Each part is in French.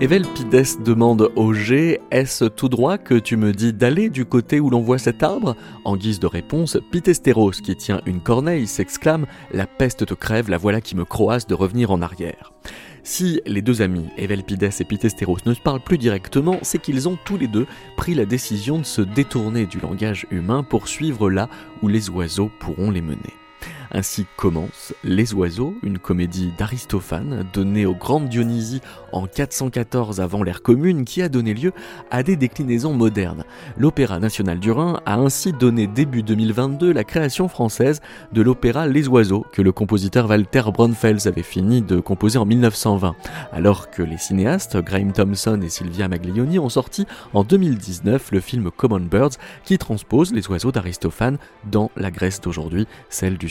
Evel Pides demande au G Est-ce tout droit que tu me dis d'aller du côté où l'on voit cet arbre? En guise de réponse, Pitesteros, qui tient une corneille, s'exclame La peste te crève, la voilà qui me croasse de revenir en arrière. Si les deux amis, Evelpides et Pitesteros, ne se parlent plus directement, c'est qu'ils ont tous les deux pris la décision de se détourner du langage humain pour suivre là où les oiseaux pourront les mener. Ainsi commence Les Oiseaux, une comédie d'Aristophane donnée au Grand Dionysie en 414 avant l'ère commune qui a donné lieu à des déclinaisons modernes. L'Opéra national du Rhin a ainsi donné début 2022 la création française de l'opéra Les Oiseaux que le compositeur Walter Braunfels avait fini de composer en 1920, alors que les cinéastes Graham Thompson et Sylvia Maglioni ont sorti en 2019 le film Common Birds qui transpose les oiseaux d'Aristophane dans la Grèce d'aujourd'hui, celle du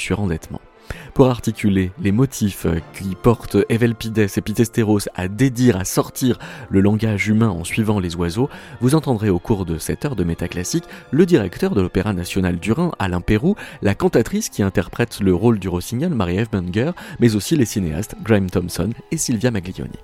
Pour articuler les motifs qui portent Evelpides et Pitesteros à dédire, à sortir le langage humain en suivant les oiseaux, vous entendrez au cours de cette heure de métaclassique le directeur de l'Opéra national du Rhin, Alain Pérou, la cantatrice qui interprète le rôle du rossignol, Marie-Ève Munger, mais aussi les cinéastes Graham Thompson et Sylvia Maglioni.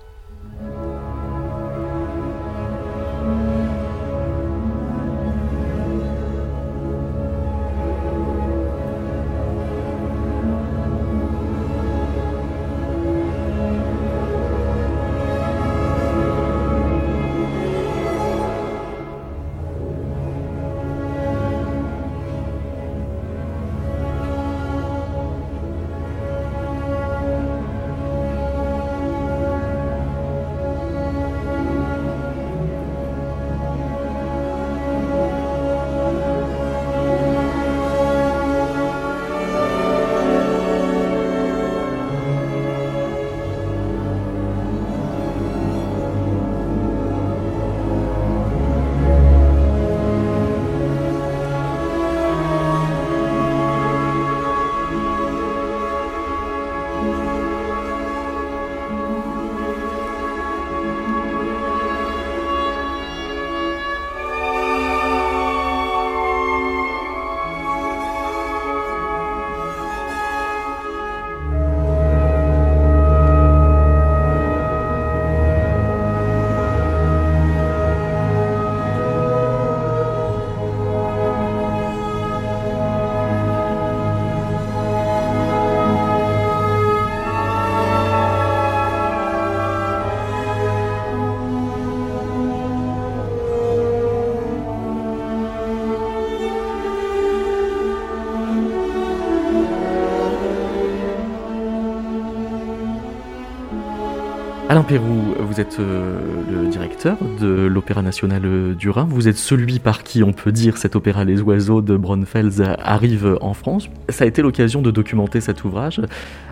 Alain Pérou, vous êtes euh, le directeur de l'Opéra national du Rhin. Vous êtes celui par qui on peut dire cet opéra Les Oiseaux de Braunfels arrive en France. Ça a été l'occasion de documenter cet ouvrage.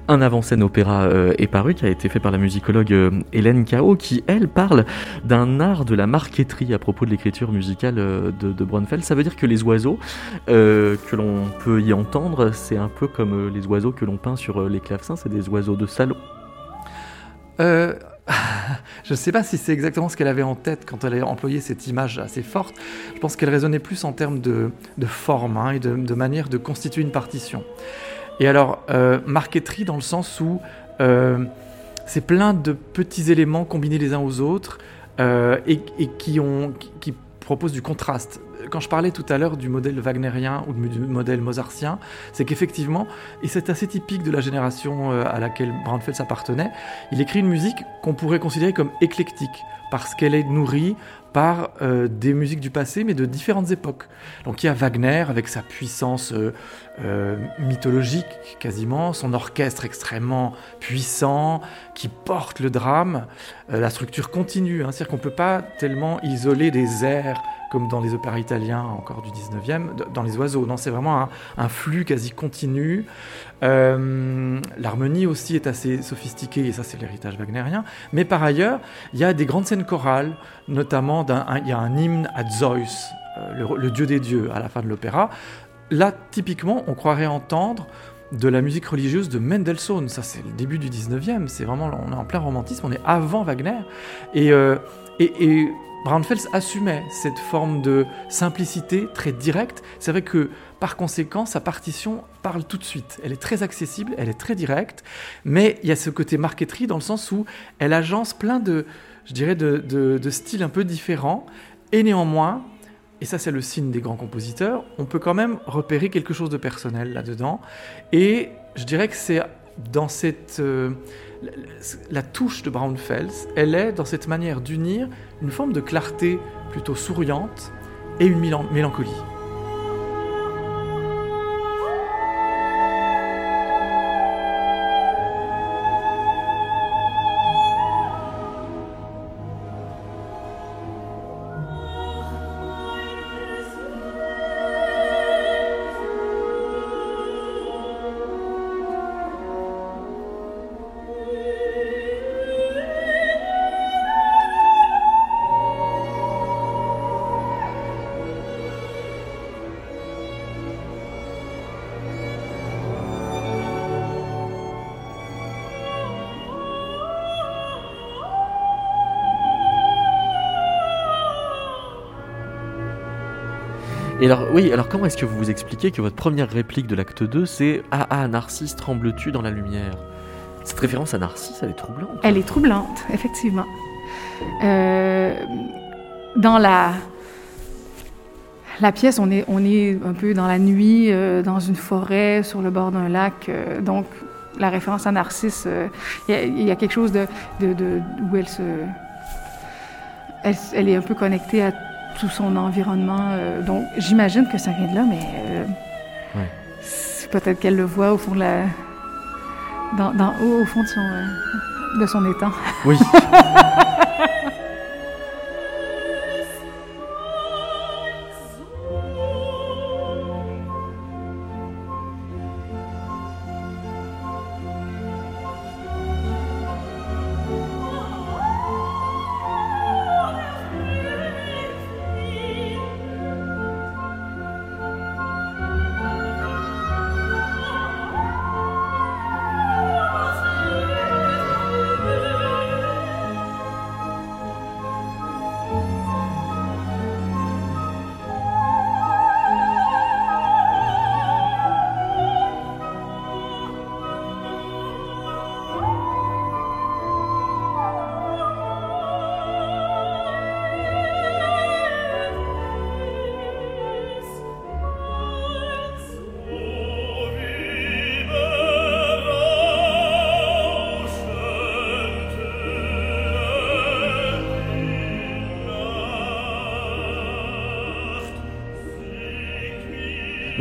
Un avant-scène opéra euh, est paru, qui a été fait par la musicologue euh, Hélène Cao, qui, elle, parle d'un art de la marqueterie à propos de l'écriture musicale de, de. Ça veut dire que les oiseaux que l'on peut y entendre, c'est un peu comme les oiseaux que l'on peint sur les clavecins, c'est des oiseaux de salon. je ne sais pas si c'est exactement ce qu'elle avait en tête quand elle a employé cette image assez forte. Je pense qu'elle résonnait plus en termes de, forme hein, et de, manière de constituer une partition. Et alors, euh, marqueterie dans le sens où euh, c'est plein de petits éléments combinés les uns aux autres euh, et, qui, ont, qui proposent du contraste quand je parlais tout à l'heure du modèle wagnérien ou du modèle mozartien, c'est qu'effectivement, et c'est assez typique de la génération euh, à laquelle Braunfels appartenait, il écrit une musique qu'on pourrait considérer comme éclectique, parce qu'elle est nourrie par euh, des musiques du passé, mais de différentes époques. Donc il y a Wagner avec sa puissance euh, mythologique quasiment, son orchestre extrêmement puissant qui porte le drame, la structure continue, hein, c'est-à-dire qu'on ne peut pas tellement isoler des airs comme dans les opéras italiens encore du 19e, dans les oiseaux. Non, c'est vraiment un, flux quasi continu. Euh, l'harmonie aussi est assez sophistiquée, et ça c'est l'héritage wagnérien. Mais par ailleurs, il y a des grandes scènes chorales, notamment il y a un hymne à Zeus, euh, le, dieu des dieux, à la fin de l'opéra. Là, typiquement, on croirait entendre de la musique religieuse de Mendelssohn. Ça, c'est le début du 19e. C'est vraiment, on est en plein romantisme. On est avant Wagner. Et, euh, et, et Braunfels assumait cette forme de simplicité très directe. C'est vrai que par conséquent, sa partition parle tout de suite. Elle est très accessible, elle est très directe, mais il y a ce côté marqueterie dans le sens où elle agence plein de, je dirais, de, styles un peu différents, et néanmoins, et ça c'est le signe des grands compositeurs, on peut quand même repérer quelque chose de personnel là-dedans. Et je dirais que c'est dans cette... Euh, la, touche de Braunfels, elle est dans cette manière d'unir une forme de clarté plutôt souriante et une mélancolie. Et alors, oui, alors comment est-ce que vous vous expliquez que votre première réplique de l'acte 2, c'est Ah ah, Narcisse, trembles-tu dans la lumière Cette référence à Narcisse, elle est troublante. Elle est troublante, effectivement. Euh, dans la, pièce, on est, un peu dans la nuit, euh, dans une forêt, sur le bord d'un lac. Euh, donc, la référence à Narcisse, il y, a quelque chose où. Elle, elle, est un peu connectée à tout son environnement. Euh, donc, j'imagine que ça vient de là, mais euh, peut-être qu'elle le voit au fond de la, dans, dans au, fond de son, euh, de son étang. Oui.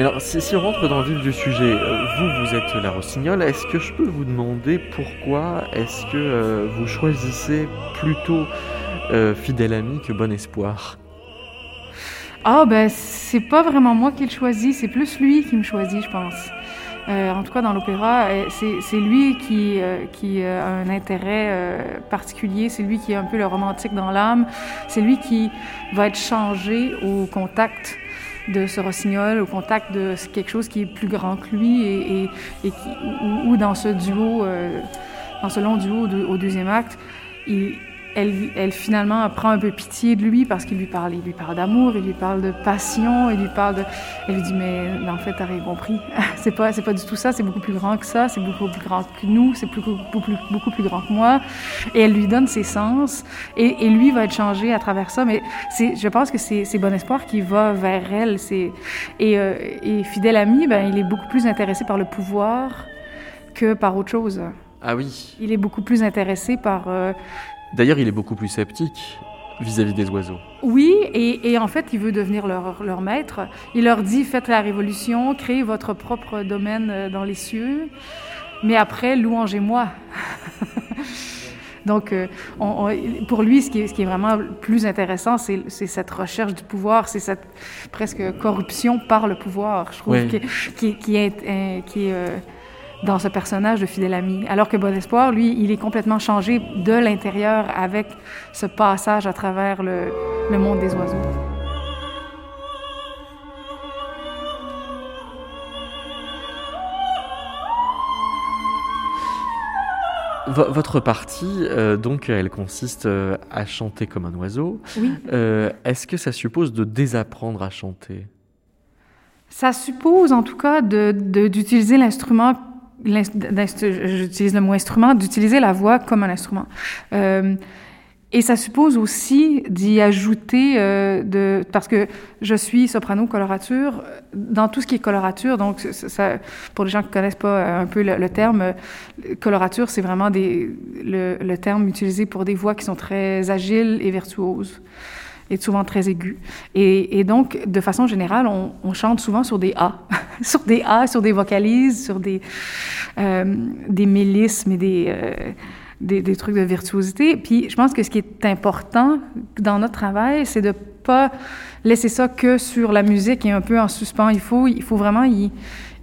Mais alors, si, on rentre dans le vif du sujet, euh, vous, vous êtes la rossignol, est-ce que je peux vous demander pourquoi est-ce que euh, vous choisissez plutôt euh, Fidèle Ami que Bon Espoir? Ah, ben, c'est pas vraiment moi qui le choisis, c'est plus lui qui me choisit, je pense. en tout cas, dans l'opéra, c'est lui qui a un intérêt particulier, c'est lui qui est un peu le romantique dans l'âme, c'est lui qui va être changé au contact de ce rossignol au contact de quelque chose qui est plus grand que lui et, et, qui, ou, dans ce duo, euh, dans ce long duo au deuxième acte, il, elle, finalement prend un peu pitié de lui parce qu'il lui parle, il lui parle d'amour, il lui parle de passion, il lui parle de, elle lui dit mais en fait t'as rien compris, c'est pas c'est pas du tout ça, c'est beaucoup plus grand que ça, c'est beaucoup plus grand que nous, c'est beaucoup, beaucoup, beaucoup plus grand que moi, et elle lui donne ses sens et, et lui va être changé à travers ça, mais c'est je pense que c'est Bon Espoir qui va vers elle, c'est et, euh, et fidèle ami, ben il est beaucoup plus intéressé par le pouvoir que par autre chose. Ah oui. Il est beaucoup plus intéressé par euh, D'ailleurs, il est beaucoup plus sceptique vis-à-vis des oiseaux. Oui, et, en fait, il veut devenir leur, leur, maître. Il leur dit, faites la révolution, créez votre propre domaine euh, dans les cieux, mais après, louangez-moi. Donc, euh, pour lui, ce qui, est, ce qui, est, vraiment plus intéressant, c'est cette recherche du pouvoir, c'est cette presque corruption par le pouvoir, je trouve, qui, qui, est... Qui est euh, dans ce personnage de fidèle ami. Alors que Bon Espoir, lui, il est complètement changé de l'intérieur avec ce passage à travers le, le monde des oiseaux. votre partie, euh, donc, elle consiste euh, à chanter comme un oiseau. Oui. Euh, Est-ce que ça suppose de désapprendre à chanter? Ça suppose en tout cas de- de- d'utiliser l'instrument, j'utilise le mot instrument, d'utiliser la voix comme un instrument. Euh, et ça suppose aussi d'y ajouter, euh, de, parce que je suis soprano colorature, dans tout ce qui est colorature, donc ça- pour les gens qui ne connaissent pas euh, un peu le, terme, colorature, c'est vraiment des, le terme utilisé pour des voix qui sont très agiles et virtuoses et souvent très aigus. Et, et donc, de façon générale, on, on chante souvent sur des A, sur des A, sur des vocalises, sur des, euh, des mélismes et des, euh, des, des trucs de virtuosité. Puis, je pense que ce qui est important dans notre travail, c'est de pas laisser ça que sur la musique et un peu en suspens. Il faut, il faut vraiment y,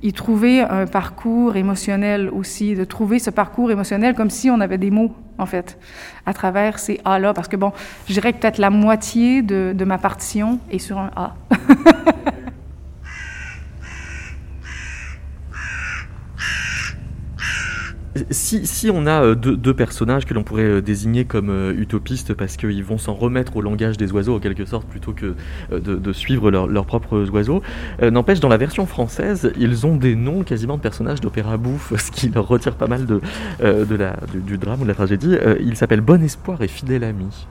y trouver un parcours émotionnel aussi, de trouver ce parcours émotionnel comme si on avait des mots, en fait, à travers ces A-là. Parce que, bon, je dirais que peut-être la moitié de, de ma partition est sur un A. Si, on a euh, deux, personnages que l'on pourrait euh, désigner comme euh, utopistes parce qu'ils vont s'en remettre au langage des oiseaux en quelque sorte plutôt que de, suivre leur- leurs propres oiseaux, n'empêche dans la version française ils ont des noms quasiment de personnages d'opéra bouffe, ce qui leur retire pas mal de, du, du drame ou de la tragédie. Ils s'appellent Bon Espoir et Fidèle Ami.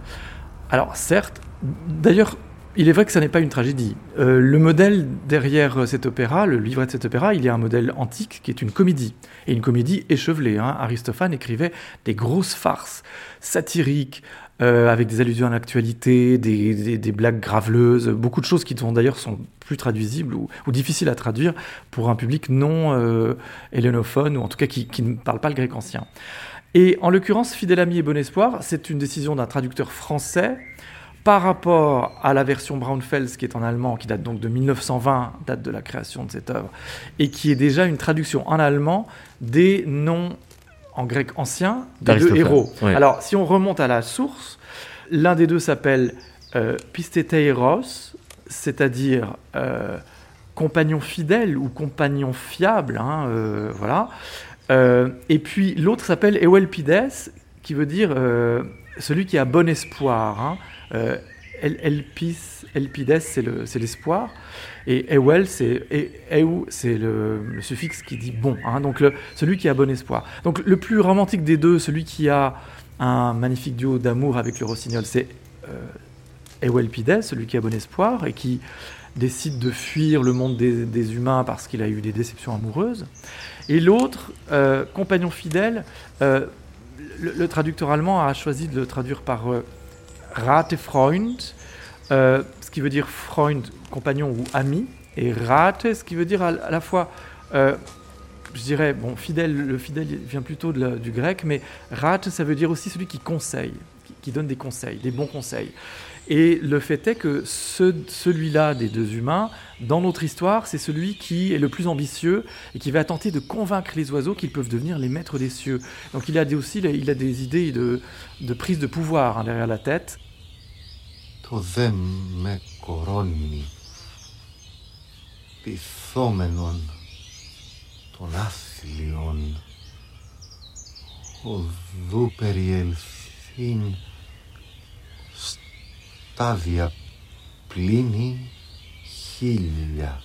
Alors certes, d'ailleurs, il est vrai que ça n'est pas une tragédie. Euh, le modèle derrière euh, cet opéra, le livret de cet opéra, il y a un modèle antique qui est une comédie. Et une comédie échevelée. hein. Aristophane écrivait des grosses farces satiriques, euh, avec des allusions à l'actualité, des, blagues graveleuses, beaucoup de choses qui d'ailleurs sont plus traduisibles ou, difficiles à traduire pour un public non euh, hellénophone, ou en tout cas qui, qui ne parle pas le grec ancien. Et en l'occurrence, Fidèle Ami et Bon Espoir, c'est une décision d'un traducteur français par rapport à la version Braunfels qui est en allemand, qui date donc de 1920, date de la création de cette œuvre, et qui est déjà une traduction en allemand des noms en grec ancien des deux héros. Alors, si on remonte à la source, l'un des deux s'appelle euh, Pisteteiros, c'est-à-dire euh, compagnon fidèle ou compagnon fiable, hein, euh, voilà. Et puis l'autre s'appelle Ewelpides, qui veut dire celui qui a bon espoir. Hein. Euh, El- Elpis, Elpides, c'est le- c'est l'espoir. Et Ewel, c'est le, le suffixe qui dit bon. hein. donc celui qui a bon espoir. Donc le plus romantique des deux, celui qui a un magnifique duo d'amour avec le rossignol, c'est euh, Ewelpides, celui qui a bon espoir et qui décide de fuir le monde des, humains parce qu'il a eu des déceptions amoureuses. Et l'autre, euh, compagnon fidèle, euh, le, traducteur allemand a choisi de le traduire par Ratefreund, euh, ce qui veut dire Freund, compagnon ou ami, et Rate, ce qui veut dire à, la fois, euh, je dirais, bon, fidèle, le fidèle vient plutôt du grec, mais Rate, ça veut dire aussi celui qui conseille, qui, donne des conseils, des bons conseils. Et le fait est que ce- celui-là des deux humains, dans notre histoire, c'est celui qui est le plus ambitieux et qui va tenter de convaincre les oiseaux qu'ils peuvent devenir les maîtres des cieux. Donc il a des, aussi il a des idées de, de prise de pouvoir hein, derrière la tête. Το δε με κορώνει πυθόμενον των άθλιων οδού περιελθύν στάδια πλήνη χίλια.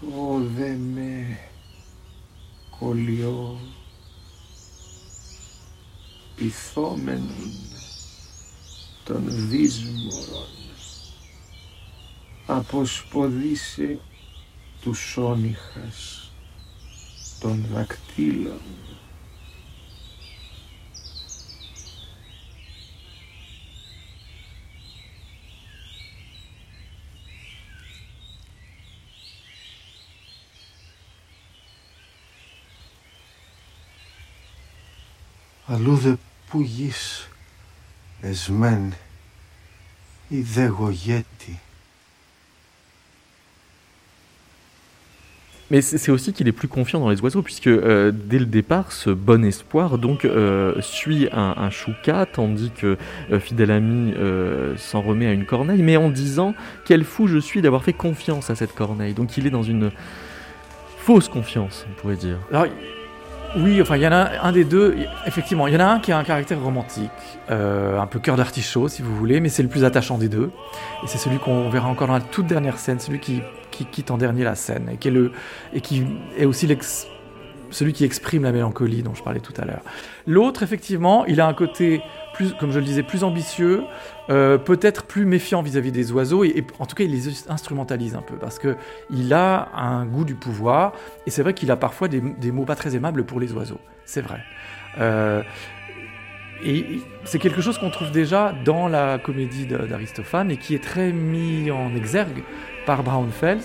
Το δε με κολλιό πυθόμενον των δύσμορων αποσποδίσε τους σόνιχας των δακτύλων. Αλλού δε που γης εσμέν ή δε γογέτη. Mais c'est aussi qu'il est plus confiant dans les oiseaux, puisque euh, dès le départ, ce bon espoir donc euh, suit un, un, chouka, tandis que euh, fidèle ami euh, s'en remet à une corneille, mais en disant quel fou je suis d'avoir fait confiance à cette corneille. Donc il est dans une fausse confiance, on pourrait dire. Alors, oui, enfin, il y en a un, des deux. Effectivement, il y en a un qui a un caractère romantique, euh, un peu cœur d'artichaut, si vous voulez, mais c'est le plus attachant des deux. Et c'est celui qu'on verra encore dans la toute dernière scène, celui qui, qui quitte en dernier la scène, et qui est, et qui est aussi l'ex- celui qui exprime la mélancolie dont je parlais tout à l'heure. L'autre, effectivement, il a un côté, plus, comme je le disais, plus ambitieux, euh, peut-être plus méfiant vis-à-vis des oiseaux, et, en tout cas, il les instrumentalise un peu, parce que il a un goût du pouvoir, et c'est vrai qu'il a parfois des, mots pas très aimables pour les oiseaux. C'est vrai. Euh, et c'est quelque chose qu'on trouve déjà dans la comédie d'Aristophane et qui est très mis en exergue par Braunfels.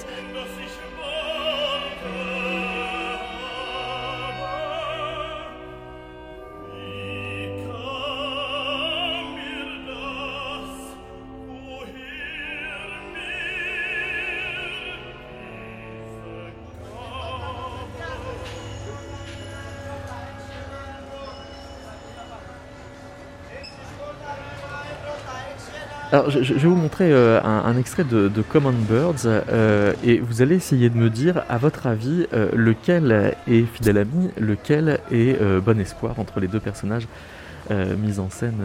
Alors, je, vais vous montrer euh, un, extrait de, Common Birds euh, et vous allez essayer de me dire, à votre avis, euh, lequel est fidèle ami, lequel est bon espoir entre les deux personnages mis en scène.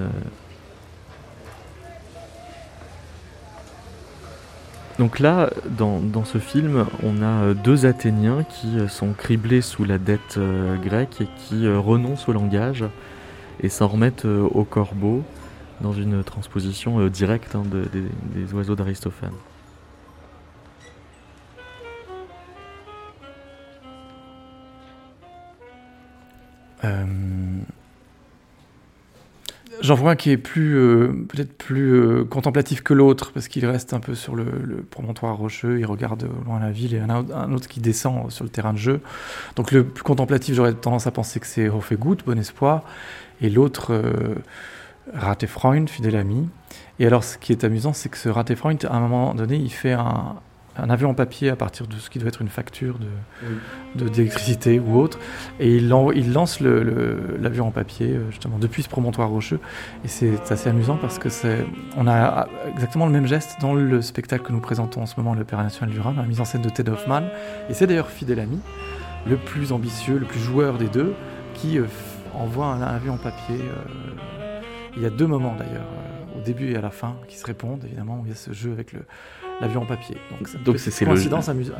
Donc là, dans, dans ce film, on a deux Athéniens qui sont criblés sous la dette grecque et qui renoncent au langage et s'en remettent au corbeau dans une transposition euh, directe hein, de- des, oiseaux d'Aristophane. Euh, J'en vois un qui est plus, euh, peut-être plus contemplatif que l'autre, parce qu'il reste un peu sur le, promontoire rocheux, il regarde loin la ville, et un, autre- un autre qui descend sur le terrain de jeu. Donc le plus contemplatif, j'aurais tendance à penser que c'est Hofegut, Bon Espoir, et l'autre, euh, Ratefreund, fidèle ami. Et alors, ce qui est amusant, c'est que ce Ratefreund, à un moment donné, il fait un, un avion en papier à partir de ce qui doit être une facture de, d'électricité ou autre, et il, il lance l'avion en papier euh, justement depuis ce promontoire rocheux, et c'est assez amusant parce que c'est, on a exactement le même geste dans le spectacle que nous présentons en ce moment, l'Opéra National du Rhin, la mise en scène de Ted Hoffman, et c'est d'ailleurs Fidèle Ami, le plus ambitieux, le plus joueur des deux, qui euh, envoie un, avion en papier. euh, il y a deux moments d'ailleurs, euh, au début et à la fin, qui se répondent évidemment, où il y a ce jeu avec le, l'avion en papier. Donc, c'est- le-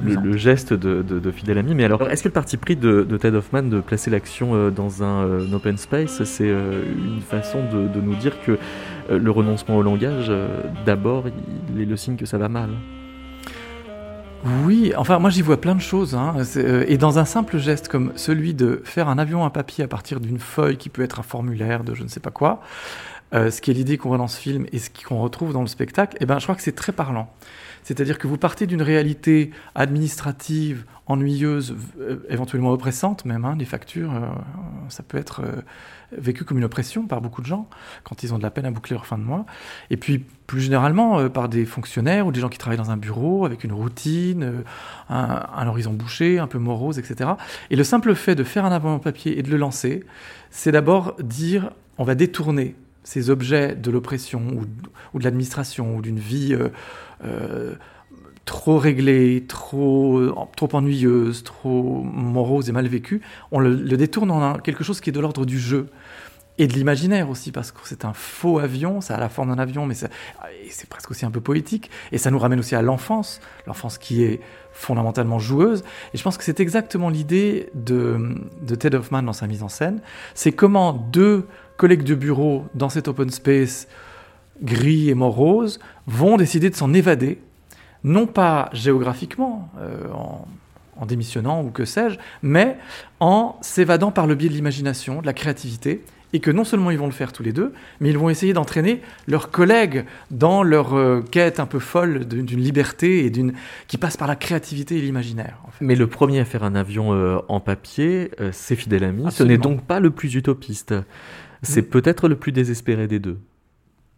Le, amusante. le geste de, de, de fidèle ami. Mais alors, est-ce que le parti pris de, de Ted Hoffman de placer l'action euh, dans un euh, open space, c'est une façon de, nous dire que le renoncement au langage, d'abord, il est le signe que ça va mal? Oui, enfin moi j'y vois plein de choses. hein. Euh, et dans un simple geste comme celui de faire un avion à papier à partir d'une feuille qui peut être un formulaire de je ne sais pas quoi, euh, ce qui est l'idée qu'on voit dans ce film et ce qu'on retrouve dans le spectacle, eh ben, je crois que c'est très parlant. C'est-à-dire que vous partez d'une réalité administrative, ennuyeuse, euh, éventuellement oppressante même, hein, des factures, euh, ça peut être euh, vécu comme une oppression par beaucoup de gens quand ils ont de la peine à boucler leur fin de mois. Et puis plus généralement par des fonctionnaires ou des gens qui travaillent dans un bureau avec une routine, un, horizon bouché, un peu morose, etc. Et le simple fait de faire un en papier et de le lancer, c'est d'abord dire on va détourner ces objets de l'oppression ou de l'administration ou d'une vie euh, euh, trop réglée, trop, trop ennuyeuse, trop morose et mal vécue, on le, détourne en quelque chose qui est de l'ordre du jeu. Et de l'imaginaire aussi, parce que c'est un faux avion, ça a la forme d'un avion, mais c'est presque aussi un peu poétique. Et ça nous ramène aussi à l'enfance, l'enfance qui est fondamentalement joueuse. Et je pense que c'est exactement l'idée de, de Ted Hoffman dans sa mise en scène. C'est comment deux collègues de bureau dans cet open space gris et morose vont décider de s'en évader, non pas géographiquement, euh, en, en démissionnant ou que sais-je, mais en s'évadant par le biais de l'imagination, de la créativité, et que non seulement ils vont le faire tous les deux, mais ils vont essayer d'entraîner leurs collègues dans leur euh, quête un peu folle d'une liberté et d'une qui passe par la créativité et l'imaginaire. en fait. Mais le premier à faire un avion euh, en papier, c'est Fidèle Ami. Ce n'est donc pas le plus utopiste. C'est Mm. peut-être le plus désespéré des deux.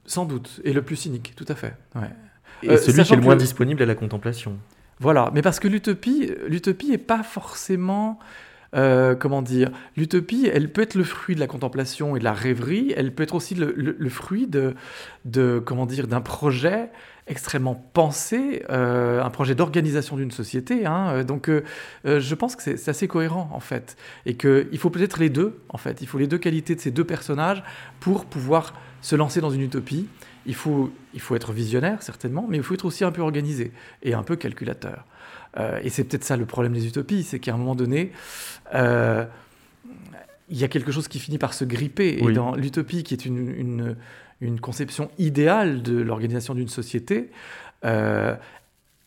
Sans doute, et le plus cynique, tout à fait. ouais. Et Euh, celui qui est le moins que- disponible à la contemplation. Voilà, mais parce que l'utopie, l'utopie n'est pas forcément euh, comment dire, l'utopie, elle peut être le fruit de la contemplation et de la rêverie, elle peut être aussi le, fruit de, de, comment dire, d'un projet extrêmement pensé, euh, un projet d'organisation d'une société. Hein. donc, euh, je pense que c'est assez cohérent en fait, et qu'il faut peut-être les deux en fait. Il faut les deux qualités de ces deux personnages pour pouvoir se lancer dans une utopie. Il faut, il faut être visionnaire certainement, mais il faut être aussi un peu organisé et un peu calculateur. Euh, et c'est peut-être ça le problème des utopies, c'est qu'à un moment donné, euh, il y a quelque chose qui finit par se gripper. Et dans l'utopie, qui est une, une, conception idéale de l'organisation d'une société, euh,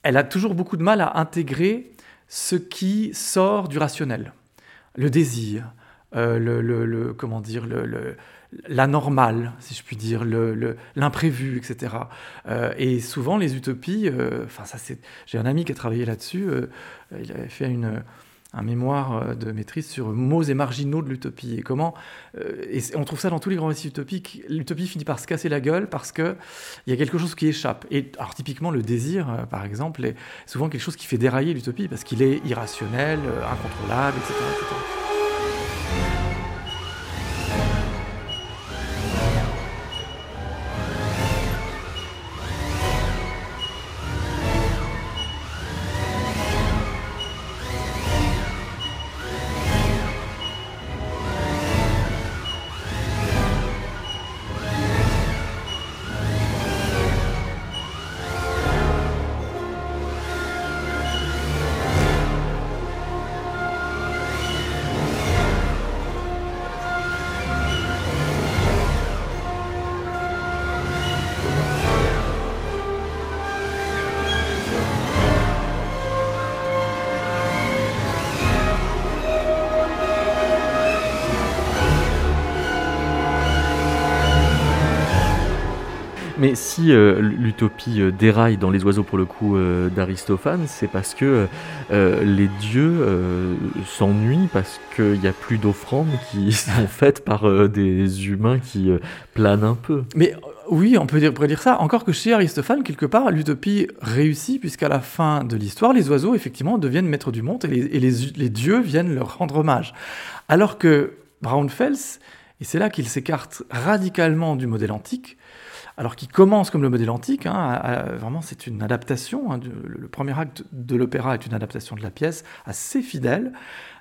elle a toujours beaucoup de mal à intégrer ce qui sort du rationnel, le désir, le, le, comment dire, le, la normale, si je puis dire, l'imprévu, etc. Euh, et souvent, les utopies, euh, j'ai un ami qui a travaillé là-dessus, euh, il avait fait une, un mémoire de maîtrise sur mots et marginaux de l'utopie et comment, et on trouve ça dans tous les grands récits utopiques, l'utopie finit par se casser la gueule parce qu'il y a quelque chose qui échappe. Et alors typiquement, le désir, par exemple, est souvent quelque chose qui fait dérailler l'utopie parce qu'il est irrationnel, incontrôlable, etc. Mais si euh, l'utopie euh, déraille dans les oiseaux pour le coup euh, d'Aristophane, c'est parce que les dieux s'ennuient parce qu'il n'y a plus d'offrandes qui sont faites par des humains qui planent un peu. Mais oui, on peut dire, ça. Encore que chez Aristophane, quelque part, l'utopie réussit, puisqu'à la fin de l'histoire, les oiseaux, effectivement, deviennent maîtres du monde et, les, les, dieux viennent leur rendre hommage. Alors que Braunfels, et c'est là qu'il s'écarte radicalement du modèle antique, alors qui commence comme le modèle antique, hein, vraiment c'est une adaptation, hein, le, premier acte de l'opéra est une adaptation de la pièce assez fidèle.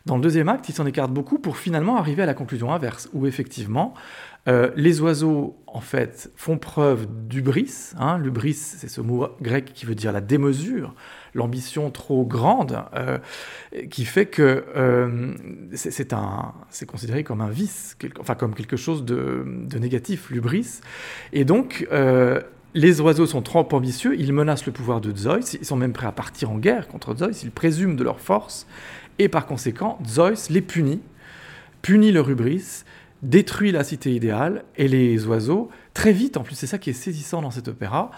Dans le deuxième acte, il s'en écarte beaucoup pour finalement arriver à la conclusion inverse, où effectivement euh, les oiseaux en fait font preuve d'ubris. Hein, L'ubris, c'est ce mot grec qui veut dire la démesure, l'ambition trop grande, euh, qui fait que euh, c'est considéré comme un vice, enfin comme quelque chose de, négatif, l'ubris. Et donc, les oiseaux sont trop ambitieux, ils menacent le pouvoir de Zeus, ils sont même prêts à partir en guerre contre Zeus, ils présument de leur force, et par conséquent, Zeus les punit, punit leur hubris, détruit la cité idéale, et les oiseaux, très vite, en plus c'est ça qui est saisissant dans cet opéra,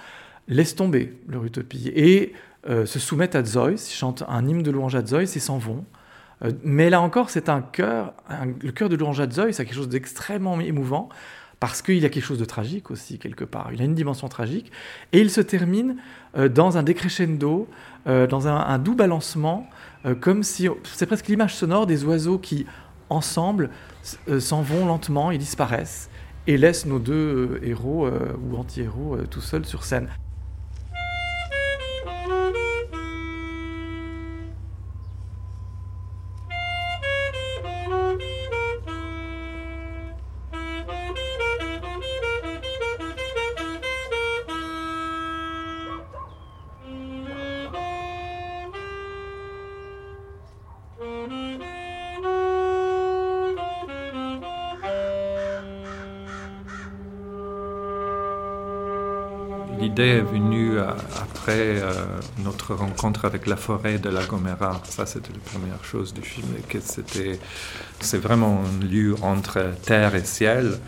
laissent tomber leur utopie. Et euh, se soumettent à Zeus, chantent un hymne de louange à Zeus et s'en vont. Euh, mais là encore, c'est un cœur, le cœur de louange à Zeus, c'est quelque chose d'extrêmement émouvant parce qu'il y a quelque chose de tragique aussi quelque part. Il a une dimension tragique et il se termine euh, dans un décrescendo, dans un, doux balancement, comme si c'est presque l'image sonore des oiseaux qui ensemble s'en vont lentement, ils disparaissent et laissent nos deux héros ou anti-héros tout seuls sur scène. L'idée est venue euh, après euh, notre rencontre avec la forêt de la Gomera. Ça, c'était la première chose du film, c'est vraiment un lieu entre terre et ciel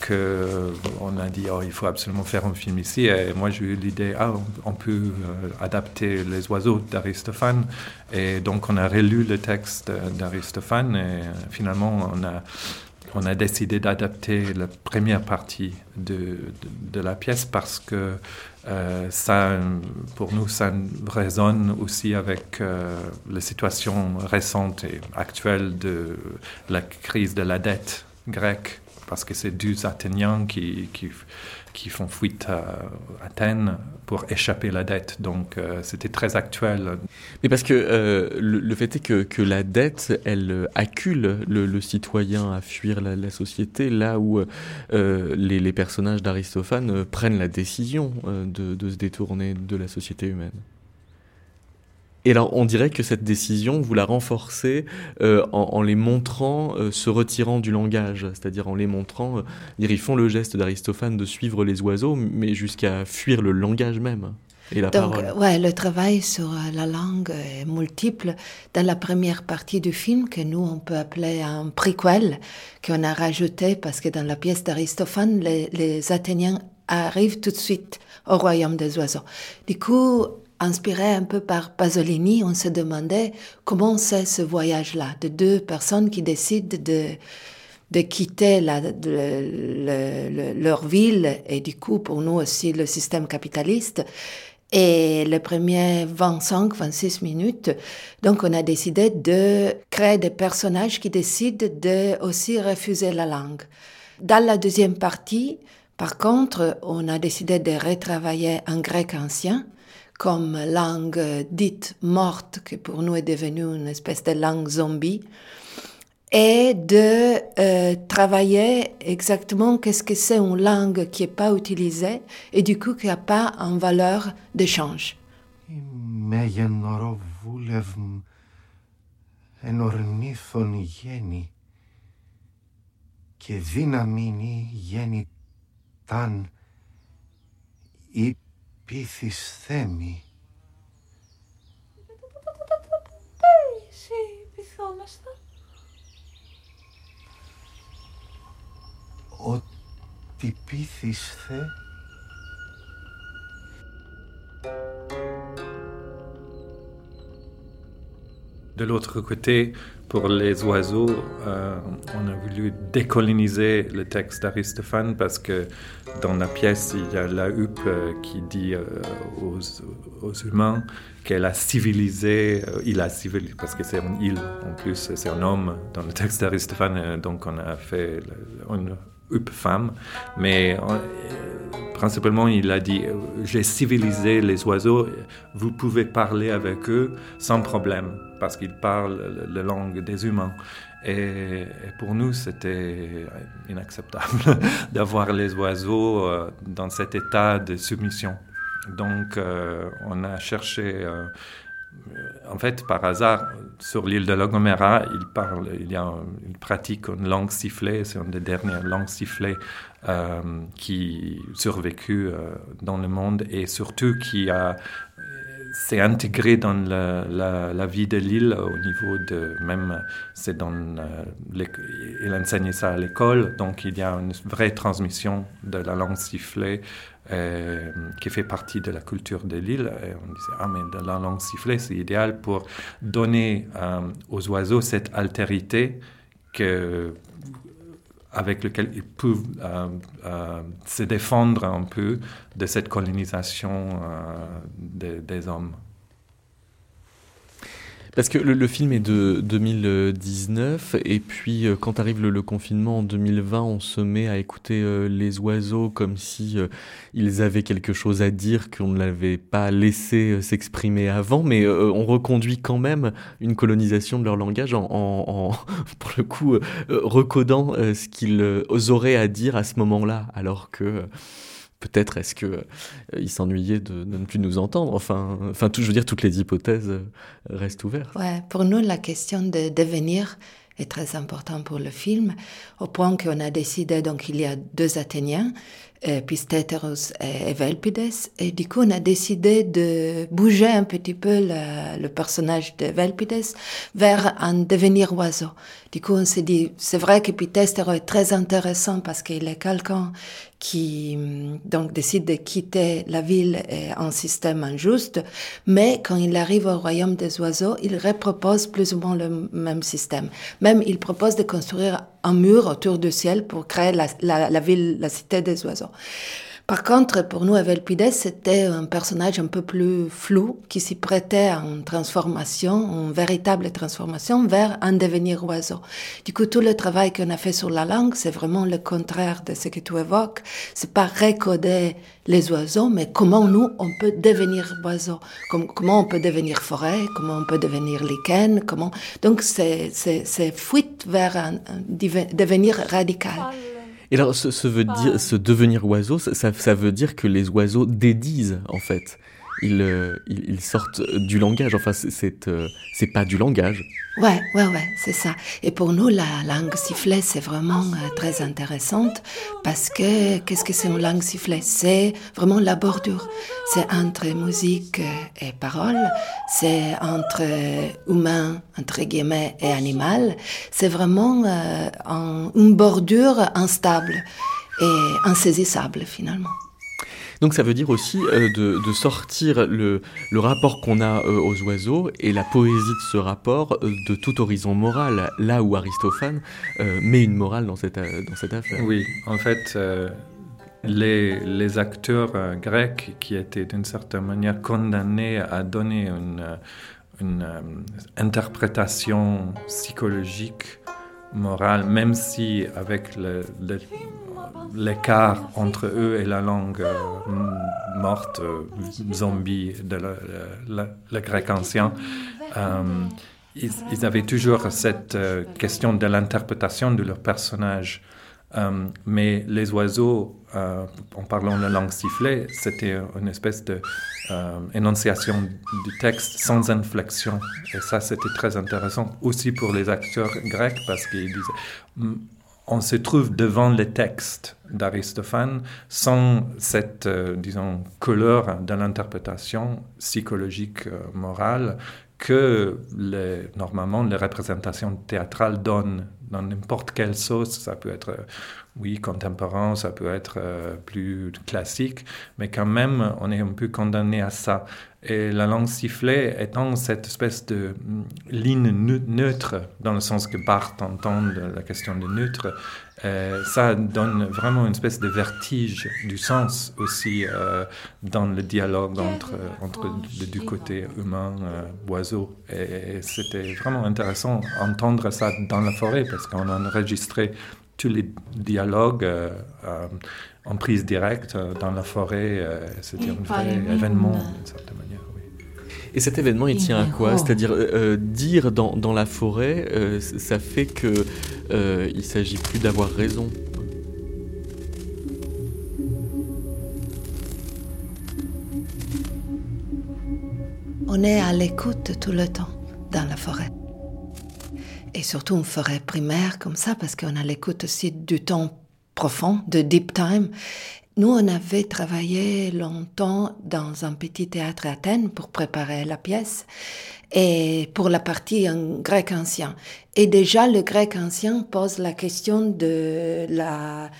que on a dit oh, il faut absolument faire un film ici et moi j'ai eu l'idée ah on, peut euh, adapter les oiseaux d'Aristophane et donc on a relu le texte d'Aristophane et finalement on a on a décidé d'adapter la première partie de, de, la pièce parce que euh, ça, pour nous, ça résonne aussi avec euh, la situation récente et actuelle de la crise de la dette grecque, parce que c'est deux Athéniens qui, qui qui font fuite à Athènes pour échapper à la dette. Donc euh, c'était très actuel. Mais parce que euh, le, fait est que, la dette, elle accule le, citoyen à fuir la, société, là où euh, les, personnages d'Aristophane prennent la décision de se détourner de la société humaine. Et alors, on dirait que cette décision, vous la renforcez euh, en, les montrant euh, se retirant du langage, c'est-à-dire en les montrant, euh, ils font le geste d'Aristophane de suivre les oiseaux, mais jusqu'à fuir le langage même. Et la Donc, parole. ouais, le travail sur la langue est multiple. Dans la première partie du film, que nous, on peut appeler un prequel, qu'on a rajouté parce que dans la pièce d'Aristophane, les, les Athéniens arrivent tout de suite au royaume des oiseaux. Du coup, inspiré un peu par Pasolini, on se demandait comment c'est ce voyage-là de deux personnes qui décident de, de quitter leur ville et du coup pour nous aussi le système capitaliste. Et les premiers 25-26 minutes, donc on a décidé de créer des personnages qui décident de aussi refuser la langue. Dans la deuxième partie, par contre, on a décidé de retravailler un grec ancien comme langue dite morte, qui pour nous est devenue une espèce de langue zombie, et de euh, travailler exactement qu'est-ce que c'est une langue qui n'est pas utilisée et du coup qui n'a pas une valeur d'échange. και δύναμη γέννη ταν πείθεις θέμη; Εσύ πειθόμαστε. Ότι πείθεις θε; De l'autre côté, pour les oiseaux, euh, on a voulu décoloniser le texte d'Aristophane parce que dans la pièce, il y a la huppe euh, qui dit euh, aux, humains qu'elle a civilisé, il a civilisé, parce que c'est une île en plus, c'est un homme dans le texte d'Aristophane, donc on a fait huppe femme, mais principalement, il a dit J'ai civilisé les oiseaux, vous pouvez parler avec eux sans problème, parce qu'ils parlent la langue des humains. Et, pour nous, c'était inacceptable d'avoir les oiseaux euh, dans cet état de soumission. Donc, euh, on a cherché. Euh, en fait, par hasard, sur l'île de La Gomera, il parle, il y a une pratique une langue sifflée, c'est une des dernières langues sifflées euh, qui survécu euh, dans le monde et surtout qui a s'est intégré dans la, vie de l'île au niveau de même c'est dans euh, il enseigne ça à l'école donc il y a une vraie transmission de la langue sifflée euh, qui fait partie de la culture de l'île. On disait, ah mais la langue sifflée, c'est idéal pour donner aux oiseaux cette altérité que avec lequel ils peuvent euh, euh, se défendre un peu de cette colonisation euh, des hommes. Parce que le, film est de 2019, et puis euh, quand arrive le, confinement en 2020, on se met à écouter euh, les oiseaux comme si euh, ils avaient quelque chose à dire qu'on ne l'avait pas laissé s'exprimer avant, mais on reconduit quand même une colonisation de leur langage en, en pour le coup, recodant ce qu'ils auraient à dire à ce moment-là, alors que peut-être est-ce que euh, il s'ennuyait de, ne plus nous entendre. Enfin, enfin, tout, je veux dire, toutes les hypothèses euh, restent ouvertes. Ouais, pour nous, la question de devenir est très importante pour le film, au point qu'on a décidé, donc il y a deux Athéniens, euh, Pistéteros et Evelpides, et du coup on a décidé de bouger un petit peu le, personnage de Evelpides vers un devenir oiseau. Du coup on s'est dit, c'est vrai que Pistéteros est très intéressant parce qu'il est quelqu'un qui hum, donc décide de quitter la ville et un système injuste, mais quand il arrive au royaume des oiseaux, il repropose plus ou moins le même système. Même il propose de construire un mur autour du ciel pour créer la, ville, la cité des oiseaux. Par contre, pour nous, Evelpides, c'était un personnage un peu plus flou qui s'y prêtait à une transformation, une véritable transformation vers un devenir oiseau. Du coup, tout le travail qu'on a fait sur la langue, c'est vraiment le contraire de ce que tu évoques. C'est pas recoder les oiseaux, mais comment nous, on peut devenir oiseau. comment on peut devenir forêt, comment on peut devenir lichen, comment. Donc, c'est, c'est, c'est fuite vers un, un devenir radical. Et alors, ce, veut dire, ce devenir oiseau, ça, ça, veut dire que les oiseaux dédisent, en fait. Ils, euh, sortent du langage. Enfin, c'est euh, pas du langage. Ouais, ouais, ouais, c'est ça. Et pour nous, la langue sifflée, c'est vraiment euh, très intéressante parce que qu'est-ce que c'est une langue sifflée? C'est vraiment la bordure. C'est entre musique et parole, c'est entre humain, entre guillemets, et animal. C'est vraiment euh, une bordure instable et insaisissable finalement. Donc ça veut dire aussi euh, de, sortir le, rapport qu'on a euh, aux oiseaux et la poésie de ce rapport euh, de tout horizon moral, là où Aristophane met une morale dans cette, dans cette affaire. Oui, en fait, les, acteurs grecs qui étaient d'une certaine manière condamnés à donner une, une interprétation psychologique morale, même si avec le, le, l'écart entre eux et la langue euh, morte, euh, zombie de le, grec ancien. Euh, ils, avaient toujours cette question de l'interprétation de leur personnage. mais les oiseaux, en parlant la langue sifflée, c'était une espèce de énonciation du texte sans inflexion. Et ça, c'était très intéressant aussi pour les acteurs grecs parce qu'ils disaient on se trouve devant les textes d'Aristophane sans cette, euh, disons, couleur de l'interprétation psychologique euh, morale que les, normalement les représentations théâtrales donnent dans n'importe quelle sauce. Ça peut être, euh, oui, contemporain, ça peut être plus classique, mais quand même, on est un peu condamné à ça. Et la langue sifflée étant cette espèce de mm, ligne neutre, dans le sens que Barthes entend la question de neutre, euh, ça donne vraiment une espèce de vertige du sens aussi euh, dans le dialogue entre, entre du côté humain, euh, oiseau. Et, c'était vraiment intéressant d'entendre ça dans la forêt parce qu'on a enregistré tous les dialogues en prise directe dans la forêt. c'était un vrai événement d'une certaine manière. Et cet événement, il tient à quoi C'est-à-dire euh, euh, dire dans, dans, la forêt, euh, ça fait que euh, il s'agit plus d'avoir raison. On est à l'écoute tout le temps dans la forêt. Et surtout une forêt primaire comme ça, parce qu'on a l'écoute aussi du temps profond, de deep time. Nous, on avait travaillé longtemps dans un petit théâtre à Athènes pour préparer la pièce et pour la partie en grec ancien. Et déjà, le grec ancien pose la question de la,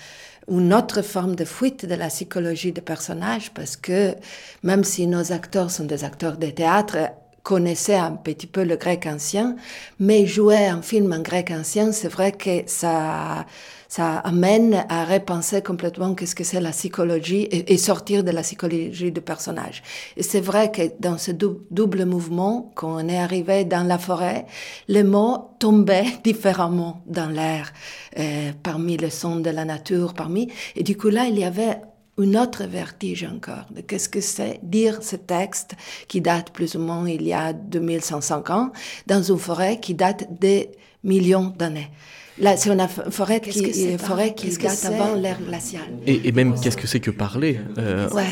une autre forme de fuite de la psychologie des personnages parce que même si nos acteurs sont des acteurs de théâtre, connaissaient un petit peu le grec ancien, mais jouer un film en grec ancien, c'est vrai que ça, ça amène à repenser complètement qu'est-ce que c'est la psychologie et, sortir de la psychologie du personnage. Et c'est vrai que dans ce double mouvement, quand on est arrivé dans la forêt, les mots tombaient différemment dans l'air, euh, parmi le son de la nature, parmi, et du coup là, il y avait une autre vertige encore de qu'est-ce que c'est dire ce texte qui date plus ou moins il y a 2500 ans dans une forêt qui date des millions d'années. Là, c'est une forêt qui, forêt qui date avant l'ère glaciale. Et, même, qu'est-ce que c'est que parler euh... Ouais.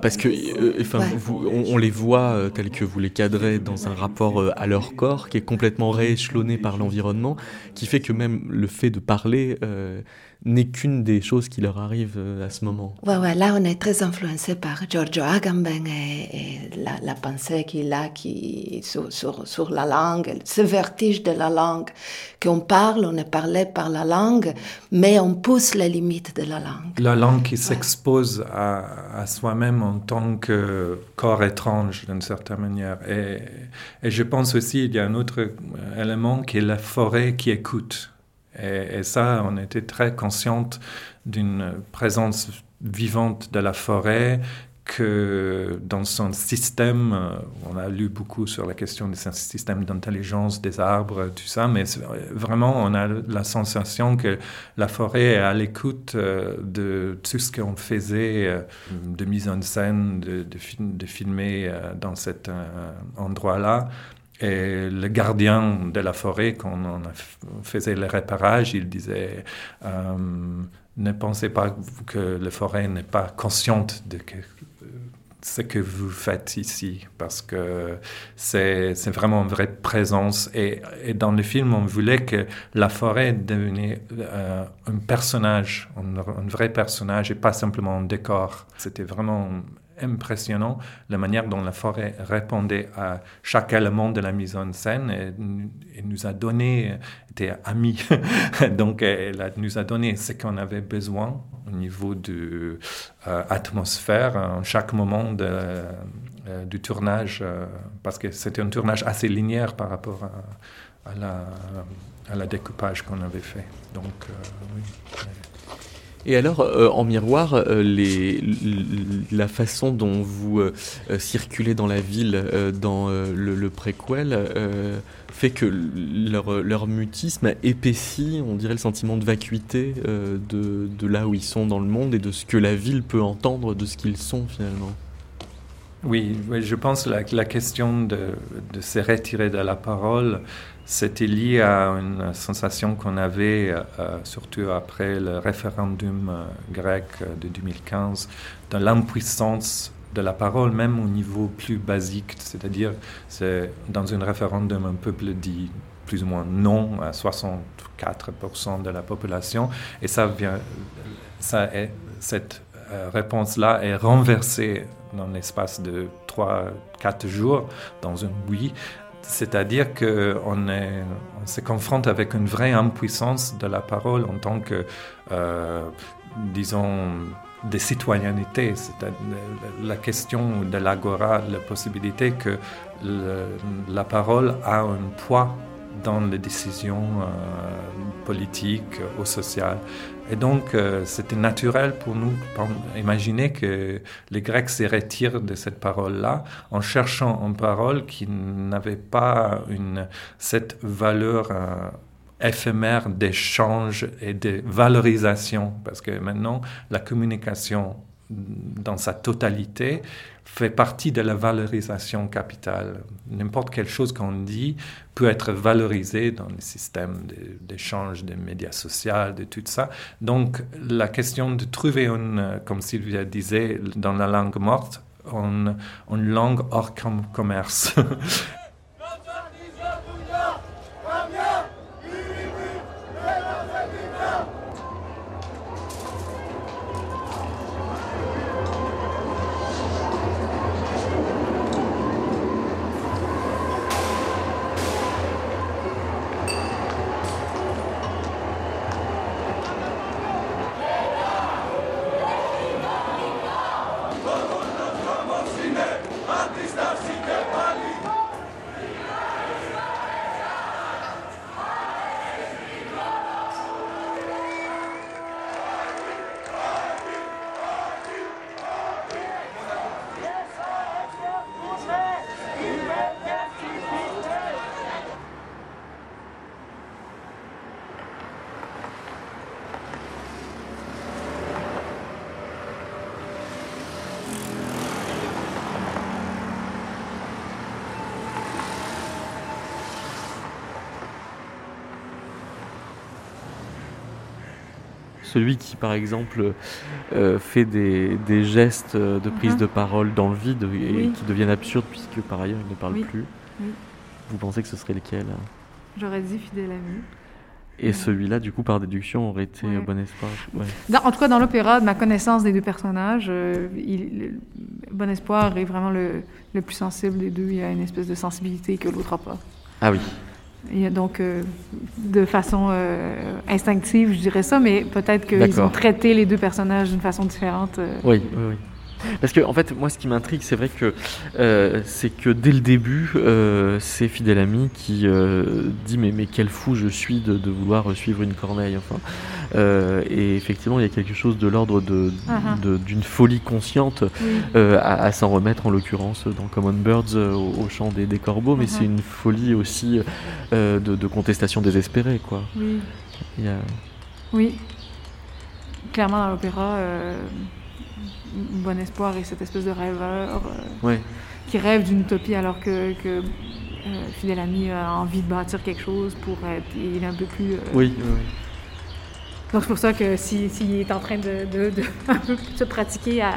parce que, euh, on, les voit euh, tels que vous les cadrez dans un rapport euh, à leur corps qui est complètement rééchelonné par l'environnement, qui fait que même le fait de parler n'est qu'une des choses qui leur arrivent à ce moment. Ouais, ouais, là, on est très influencé par Giorgio Agamben et, la, pensée qu'il a qui, sur, sur, sur, la langue, ce vertige de la langue, qu'on parle, on est parlé par la langue, mais on pousse les limites de la langue. La langue qui s'expose à, à soi-même en tant que corps étrange, d'une certaine manière. Et, et je pense aussi, il y a un autre élément qui est la forêt qui écoute. Et, ça, on était très consciente d'une présence vivante de la forêt que dans son système, euh, on a lu beaucoup sur la question des systèmes d'intelligence des arbres, tout ça, mais vraiment on a la sensation que la forêt est à l'écoute euh, de tout ce qu'on faisait euh, de mise en scène, de, de filmer dans cet endroit-là. Et le gardien de la forêt, quand on faisait les réparages, il disait ne pensez pas que la forêt n'est pas consciente de ce que vous faites ici, parce que c'est vraiment une vraie présence. Et, dans le film, on voulait que la forêt devenait euh, un personnage, un, un, vrai personnage, et pas simplement un décor. C'était vraiment impressionnant la manière dont la forêt répondait à chaque élément de la mise en scène et, nous a donné, était amie, donc elle nous a donné ce qu'on avait besoin au niveau de l'atmosphère euh, en chaque moment euh, du tournage, euh, parce que c'était un tournage assez linéaire par rapport à, la, à la découpage qu'on avait fait. Donc, oui. Et alors, euh, en miroir, euh, la façon dont vous euh, circulez dans la ville, dans le, préquel, fait que leur, leur, mutisme épaissit, on dirait, le sentiment de vacuité de, là où ils sont dans le monde et de ce que la ville peut entendre de ce qu'ils sont finalement. Oui, je pense que la, la question de, de, se retirer de la parole, c'était lié à une sensation qu'on avait, euh, surtout après le référendum euh, grec de 2015, de l'impuissance de la parole, même au niveau plus basique, c'est-à-dire c'est dans un référendum, un peuple dit plus ou moins non à 64% de la population, et ça vient, ça est, cette euh, réponse-là est renversée dans l'espace de 3-4 jours dans un oui c'est-à-dire qu'on on se confronte avec une vraie impuissance de la parole en tant que, euh, disons, de citoyenneté. C'est la question de l'agora, la possibilité que la parole a un poids dans les décisions euh, politiques ou sociales. Et donc, euh, c'était naturel pour nous imaginer que les Grecs se retirent de cette parole-là en cherchant une parole qui n'avait pas cette valeur euh, éphémère d'échange et de valorisation. Parce que maintenant, la communication dans sa totalité fait partie de la valorisation capitale. N'importe quelle chose qu'on dit peut être valorisée dans les systèmes d'échange des médias sociaux, de tout ça. Donc la question de trouver une, comme Sylvia disait, dans la langue morte, une, une langue hors commerce. celui qui, par exemple, euh, fait des, des gestes de prise de parole dans le vide et Oui. qui deviennent absurdes puisque par ailleurs il ne parle Oui. plus. Oui. Vous pensez que ce serait lequel J'aurais dit fidèle ami. Et celui-là, du coup, par déduction, aurait été Ouais. Bon Espoir. Ouais. Dans- en tout cas, dans l'opéra, de ma connaissance des deux personnages, euh, il- le- Bon Espoir est vraiment le, le plus sensible des deux. Il a une espèce de sensibilité que l'autre n'a pas. Ah oui. Et donc, euh, de façon euh, instinctive, je dirais ça, mais peut-être qu'ils ont traité les deux personnages d'une façon différente. euh. Oui, oui, oui. Parce que, en fait, moi, ce qui m'intrigue, c'est vrai que euh, c'est que dès le début, euh, c'est Fidèle Ami qui euh, dit mais, mais quel fou je suis de, de vouloir suivre une corneille. Enfin, et effectivement, il y a quelque chose de l'ordre de- Uh-huh. de- d'une folie consciente Oui. à, à s'en remettre, en l'occurrence dans Common Birds au, au chant des, des corbeaux, mais Mhm. c'est une folie aussi de, de contestation désespérée, quoi. Oui. Il y a- Oui. Clairement, dans l'opéra, Bon Espoir est cette espèce de rêveur euh, Ouais. qui rêve d'une utopie alors que, que euh, Fidèle Ami a envie de bâtir quelque chose pour être. Il est un peu plus. euh, Oui, oui, oui. Donc c'est pour ça que s'il si, est en train de, de, de se pratiquer à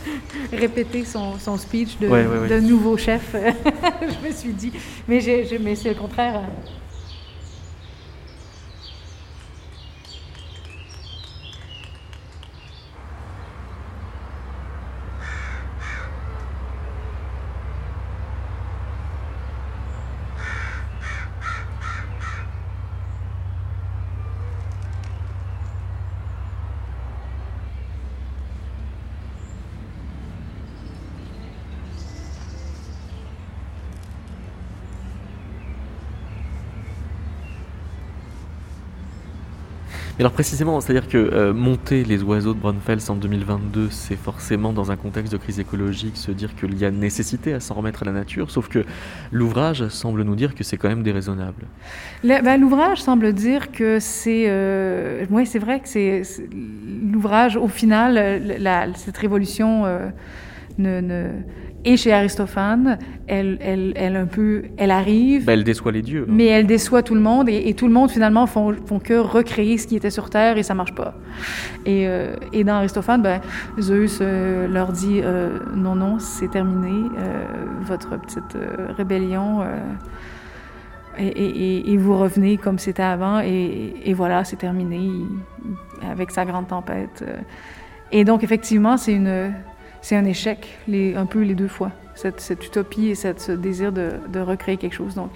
répéter son, son speech de, Ouais, ouais, ouais. de nouveau chef, je me suis dit. Mais, mais c'est le contraire. Alors précisément, c'est-à-dire que euh, monter les oiseaux de Braunfels en 2022, c'est forcément dans un contexte de crise écologique se dire qu'il y a nécessité à s'en remettre à la nature, sauf que l'ouvrage semble nous dire que c'est quand même déraisonnable. Le- ben, L'ouvrage semble dire que c'est. Euh, oui, c'est vrai que c'est. L'ouvrage, au final, euh, cette révolution ne- et chez Aristophane, elle, elle, elle, un peu, elle arrive, Bah, elle déçoit les dieux. hein. mais elle déçoit tout le monde et, et tout le monde finalement font, font que recréer ce qui était sur Terre et ça marche pas. Et, euh, et dans Aristophane, ben, Zeus euh, leur dit euh, non, non, c'est terminé, votre petite rébellion. et, vous revenez comme c'était avant, et, voilà, c'est terminé avec sa grande tempête. Et donc, effectivement, c'est une, c'est un échec, les, un peu les deux fois, cette, cette utopie et cette, ce désir de, de recréer quelque chose. Donc,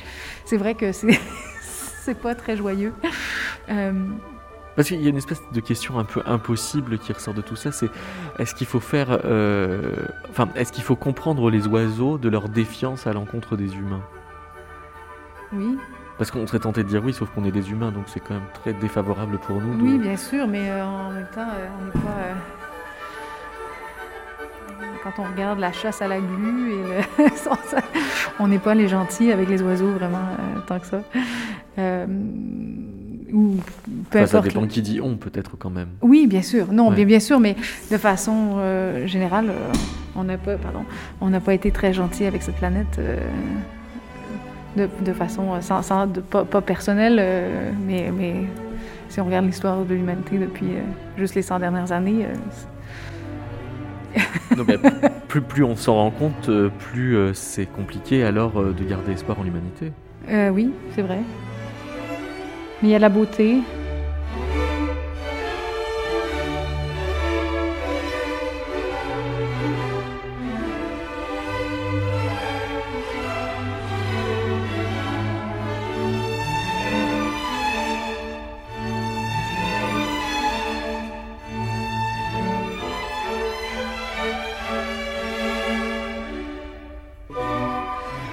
c'est vrai que c'est, c'est pas très joyeux. Euh, Parce qu'il y a une espèce de question un peu impossible qui ressort de tout ça, c'est est-ce qu'il faut faire, euh, enfin, est-ce qu'il faut comprendre les oiseaux de leur défiance à l'encontre des humains? Oui, Parce qu'on serait tenté de dire oui, sauf qu'on est des humains, donc c'est quand même très défavorable pour nous. de- oui, bien sûr, mais euh, en même temps, on n'est pas. Quand on regarde la chasse à la glu, et le- ça- on n'est pas les gentils avec les oiseaux vraiment euh, tant que ça. Euh, ou peu Enfin, ça importe. dépend qui dit on, peut-être quand même. Oui, bien sûr. Non, Ouais. bien, bien sûr, mais de façon euh, générale, euh, on n'a pas, pardon, on n'a pas été très gentil avec cette planète de, de façon sans, sans- de- pas, pas personnelle, mais, mais si on regarde l'histoire de l'humanité depuis juste les 100 dernières années, Plus, on s'en rend compte, euh, plus euh, c'est compliqué alors euh, de garder espoir en l'humanité. oui, c'est vrai. Mais il y a la beauté.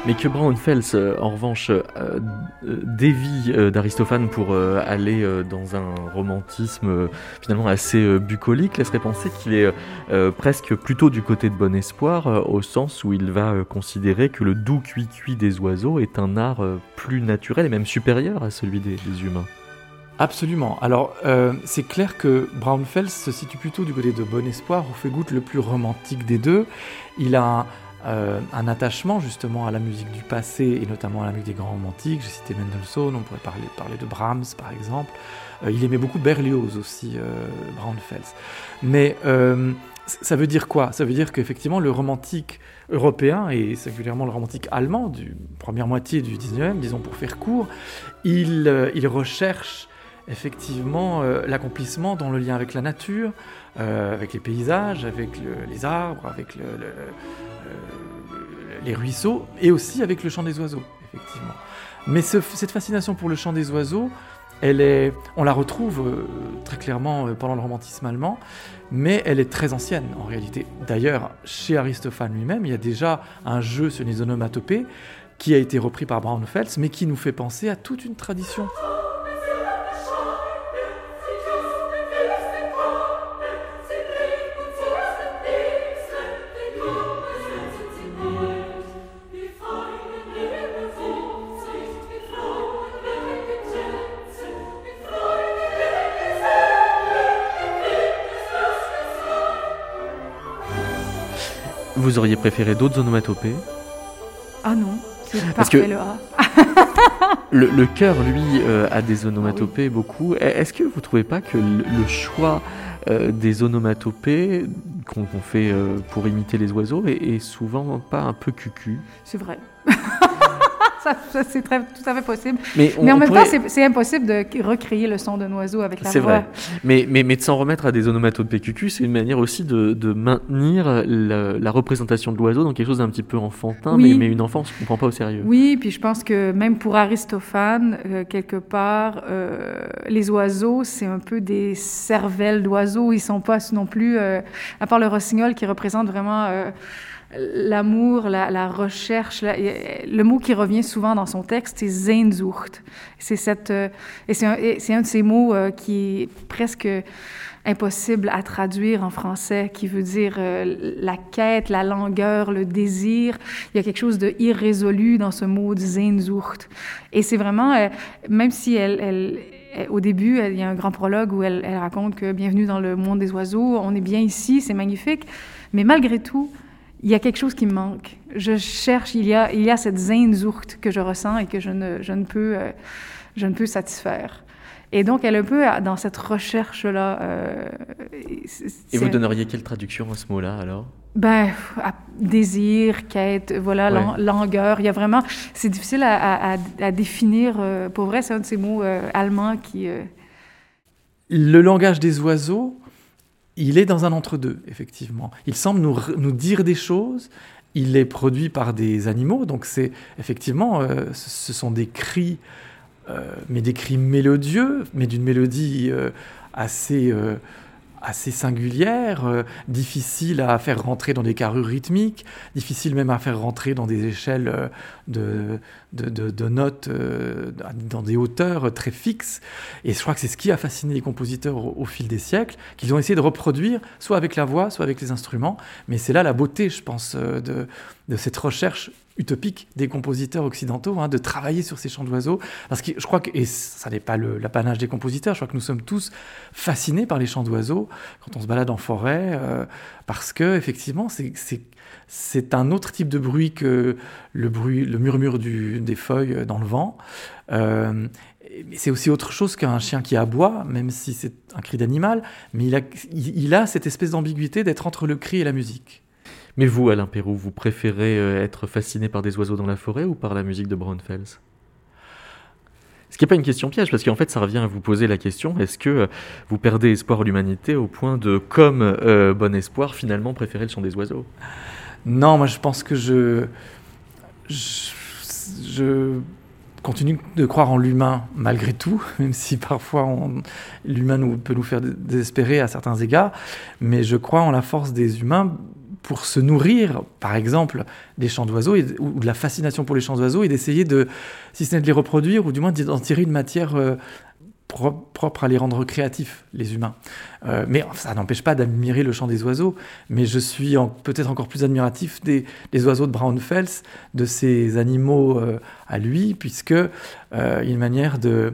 Mais que Braunfels, euh, en revanche, euh, euh, dévie d'Aristophane pour aller dans un romantisme finalement assez bucolique, laisserait penser qu'il est presque plutôt du côté de bon espoir, au sens où il va considérer que le doux cuit-cuit des oiseaux est un art plus naturel et même supérieur à celui des, humains. Absolument. Alors, c'est clair que Braunfels se situe plutôt du côté de Bon Espoir, au fait goutte le plus romantique des deux. Il a euh, un attachement justement à la musique du passé et notamment à la musique des grands romantiques. J'ai cité Mendelssohn, on pourrait parler, de Brahms par exemple. Euh, il aimait beaucoup Berlioz aussi, euh, Braunfels. Mais euh, ça veut dire quoi? Ça veut dire qu'effectivement le romantique européen et singulièrement le romantique allemand du première moitié du 19e, disons pour faire court, il, recherche effectivement l'accomplissement dans le lien avec la nature, avec les paysages, avec le- les arbres, avec le- les ruisseaux et aussi avec le chant des oiseaux, effectivement. Mais ce- cette fascination pour le chant des oiseaux, elle est, on la retrouve euh, très clairement euh, pendant le romantisme allemand, mais elle est très ancienne en réalité. D'ailleurs, chez Aristophane lui-même, il y a déjà un jeu sur les onomatopées qui a été repris par Braunfels, mais qui nous fait penser à toute une tradition. Vous auriez préféré d'autres onomatopées Ah non, c'est Parce parfait que- le A. Le, le chœur, lui, euh, a des onomatopées beaucoup. E- Est-ce que vous trouvez pas que le, le choix euh, des onomatopées qu'on qu'on fait euh, pour imiter les oiseaux est, est souvent pas un peu cucu? C'est vrai. ça, ça, c'est tout à fait possible. Mais, on- Mais en même pourrait- temps, c'est- c'est impossible de recréer le son d'un oiseau avec la C'est voix. vrai. Mais, mais, mais de s'en remettre à des onomatopées cucu, c'est une manière aussi de, de maintenir la, la représentation de l'oiseau dans quelque chose d'un petit peu enfantin, Oui. mais, mais une enfance ne comprend pas au sérieux. Oui, puis je pense que même pour Aristophane, euh, quelque part, euh, les oiseaux, c'est un peu des cervelles d'oiseaux. Ils sont pas non plus, euh, à part le rossignol qui représente vraiment l'amour, la, recherche. le mot qui revient souvent dans son texte, c'est Sehnsucht. C'est cette, euh, et c'est un, de ces mots euh, qui est presque impossible à traduire en français, qui veut dire euh, la quête, la langueur, le désir. Il y a quelque chose de irrésolu dans ce mot de Sehnsucht. Et c'est vraiment, même si elle, au début, il y a un grand prologue où elle raconte que bienvenue dans le monde des oiseaux, on est bien ici, c'est magnifique. Mais malgré tout, il y a quelque chose qui me manque. Je cherche, il y a, il y a cette Sehnsucht que je ressens et que je ne, je ne, peux, euh, je ne peux satisfaire. Et donc, elle est un peu dans cette recherche-là. euh, Et vous donneriez quelle traduction à ce mot-là alors? Ben, à- désir, quête, voilà, Ouais. langueur. Il y a vraiment. C'est difficile à, à- à- à définir. euh, pour vrai, c'est un de ces mots euh, allemands qui. euh, Le langage des oiseaux, il est dans un entre-deux, effectivement. Il semble nous, nous dire des choses. Il est produit par des animaux, donc c'est effectivement, euh, ce sont des cris, euh, mais des cris mélodieux, mais d'une mélodie euh, assez, assez singulière, difficile à faire rentrer dans des carrures rythmiques, difficile même à faire rentrer dans des échelles de, de, notes, euh, dans des hauteurs très fixes. Et je crois que c'est ce qui a fasciné les compositeurs au, fil des siècles, qu'ils ont essayé de reproduire, soit avec la voix, soit avec les instruments. Mais c'est là la beauté, je pense, euh, de, cette recherche utopique des compositeurs occidentaux, hein, de travailler sur ces chants d'oiseaux. Parce que je crois que, et ça n'est pas l'apanage des compositeurs, je crois que nous sommes tous fascinés par les chants d'oiseaux quand on se balade en forêt, euh, parce que effectivement, c'est- c'est un autre type de bruit que le bruit, le murmure des feuilles dans le vent. Euh, c'est aussi autre chose qu'un chien qui aboie, même si c'est un cri d'animal, mais il a, il a cette espèce d'ambiguïté d'être entre le cri et la musique. Mais vous, Alain Perrou, vous préférez euh, être fasciné par des oiseaux dans la forêt ou par la musique de Braunfels Ce qui n'est pas une question piège, parce qu'en fait, ça revient à vous poser la question est-ce que euh, vous perdez espoir en l'humanité au point de, comme bon espoir, finalement préférer le chant des oiseaux? Non, moi je pense que je, je, continue de croire en l'humain malgré tout, même si parfois l'humain peut nous faire dé- désespérer à certains égards, mais je crois en la force des humains pour se nourrir, par exemple, des chants d'oiseaux ou de la fascination pour les chants d'oiseaux et d'essayer de, si ce n'est de les reproduire, ou du moins d'en tirer une matière euh, propre à les rendre créatifs, les humains. Euh, mais ça n'empêche pas d'admirer le chant des oiseaux, mais je suis peut-être encore plus admiratif des, oiseaux de Braunfels, de ces animaux euh, à lui, puisque euh, une manière de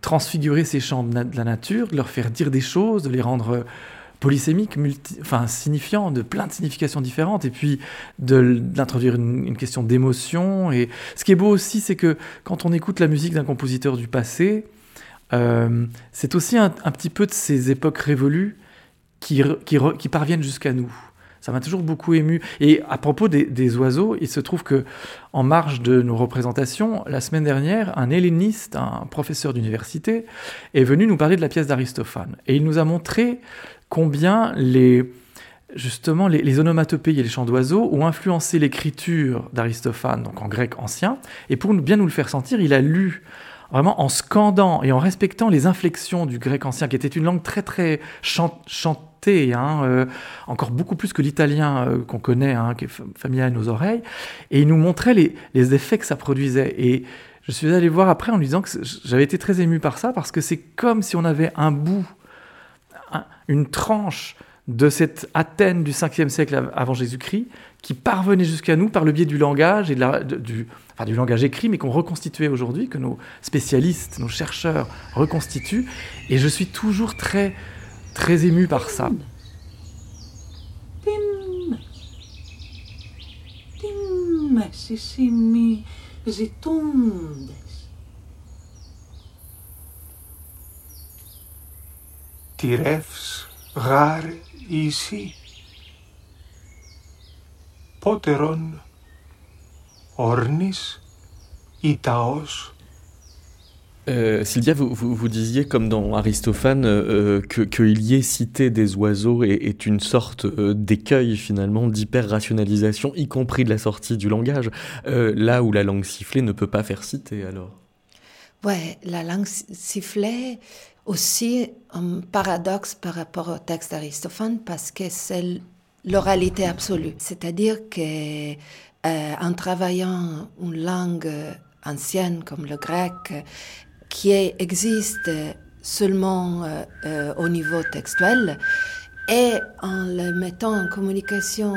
transfigurer ces chants de, la nature, de leur faire dire des choses, de les rendre euh, polysémique, multi, enfin signifiant, de plein de significations différentes, et puis d'introduire une, une, question d'émotion. Et ce qui est beau aussi, c'est que quand on écoute la musique d'un compositeur du passé, euh, c'est aussi un, petit peu de ces époques révolues qui, parviennent jusqu'à nous. Ça m'a toujours beaucoup ému. Et à propos des, oiseaux, il se trouve que en marge de nos représentations, la semaine dernière, un helléniste, un professeur d'université, est venu nous parler de la pièce d'Aristophane. Et il nous a montré combien les, justement les onomatopées et les chants d'oiseaux ont influencé l'écriture d'Aristophane, donc en grec ancien. Et pour bien nous le faire sentir, il a lu vraiment en scandant et en respectant les inflexions du grec ancien, qui était une langue très très chantée, hein, euh, encore beaucoup plus que l'italien euh, qu'on connaît, hein, qui est familier à nos oreilles. Et il nous montrait les, les, effets que ça produisait. Et je suis allé voir après en lui disant que j'avais été très ému par ça, parce que c'est comme si on avait un bout une tranche de cette Athènes du 5e siècle avant Jésus-Christ qui parvenait jusqu'à nous par le biais du langage et du, enfin du langage écrit, mais qu'on reconstituait aujourd'hui, que nos spécialistes, nos chercheurs reconstituent. Et je suis toujours très, très ému par ça. Tirefs rar ici. Poteron ornis itaos Euh, Sylvia, vous, vous, vous, disiez, comme dans Aristophane, euh, qu'il y ait cité des oiseaux est, est une sorte euh, d'écueil finalement d'hyper-rationalisation, y compris de la sortie du langage, euh, là où la langue sifflée ne peut pas faire citer alors. Ouais, la langue sifflée, aussi un paradoxe par rapport au texte d'Aristophane parce que c'est l'oralité absolue. C'est-à-dire que euh, en travaillant une langue ancienne comme le grec, qui existe seulement euh, euh, au niveau textuel, et en le mettant en communication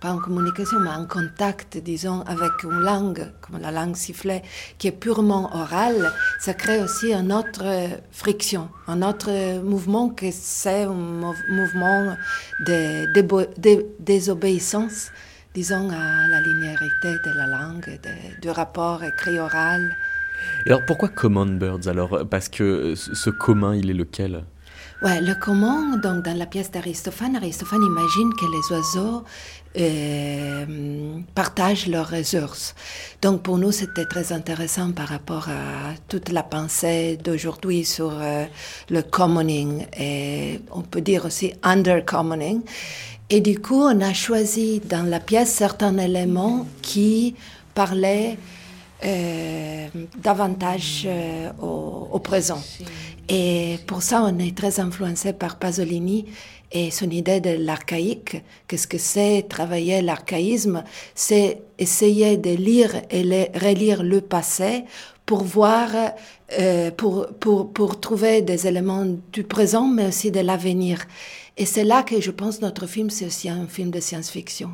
pas en communication, mais en contact, disons, avec une langue, comme la langue sifflée, qui est purement orale, ça crée aussi une autre friction, un autre mouvement que c'est un mouvement de, désobéissance, disons, à la linéarité de la langue, de, du rapport écrit-oral. Et alors pourquoi Common Birds alors? Parce que ce commun, il est lequel? Ouais, le commun, donc dans la pièce d'Aristophane, Aristophane imagine que les oiseaux euh, partagent leurs ressources. Donc pour nous, c'était très intéressant par rapport à toute la pensée d'aujourd'hui sur euh, le commoning et on peut dire aussi undercommoning. Et du coup, on a choisi dans la pièce certains éléments qui parlaient euh, davantage euh, au, au, présent. Et pour ça, on est très influencé par Pasolini et son idée de l'archaïque. Qu'est-ce que c'est travailler l'archaïsme? C'est essayer de lire et de relire le passé pour voir, euh, pour, pour, pour trouver des éléments du présent, mais aussi de l'avenir. Et c'est là que je pense notre film, c'est aussi un film de science-fiction.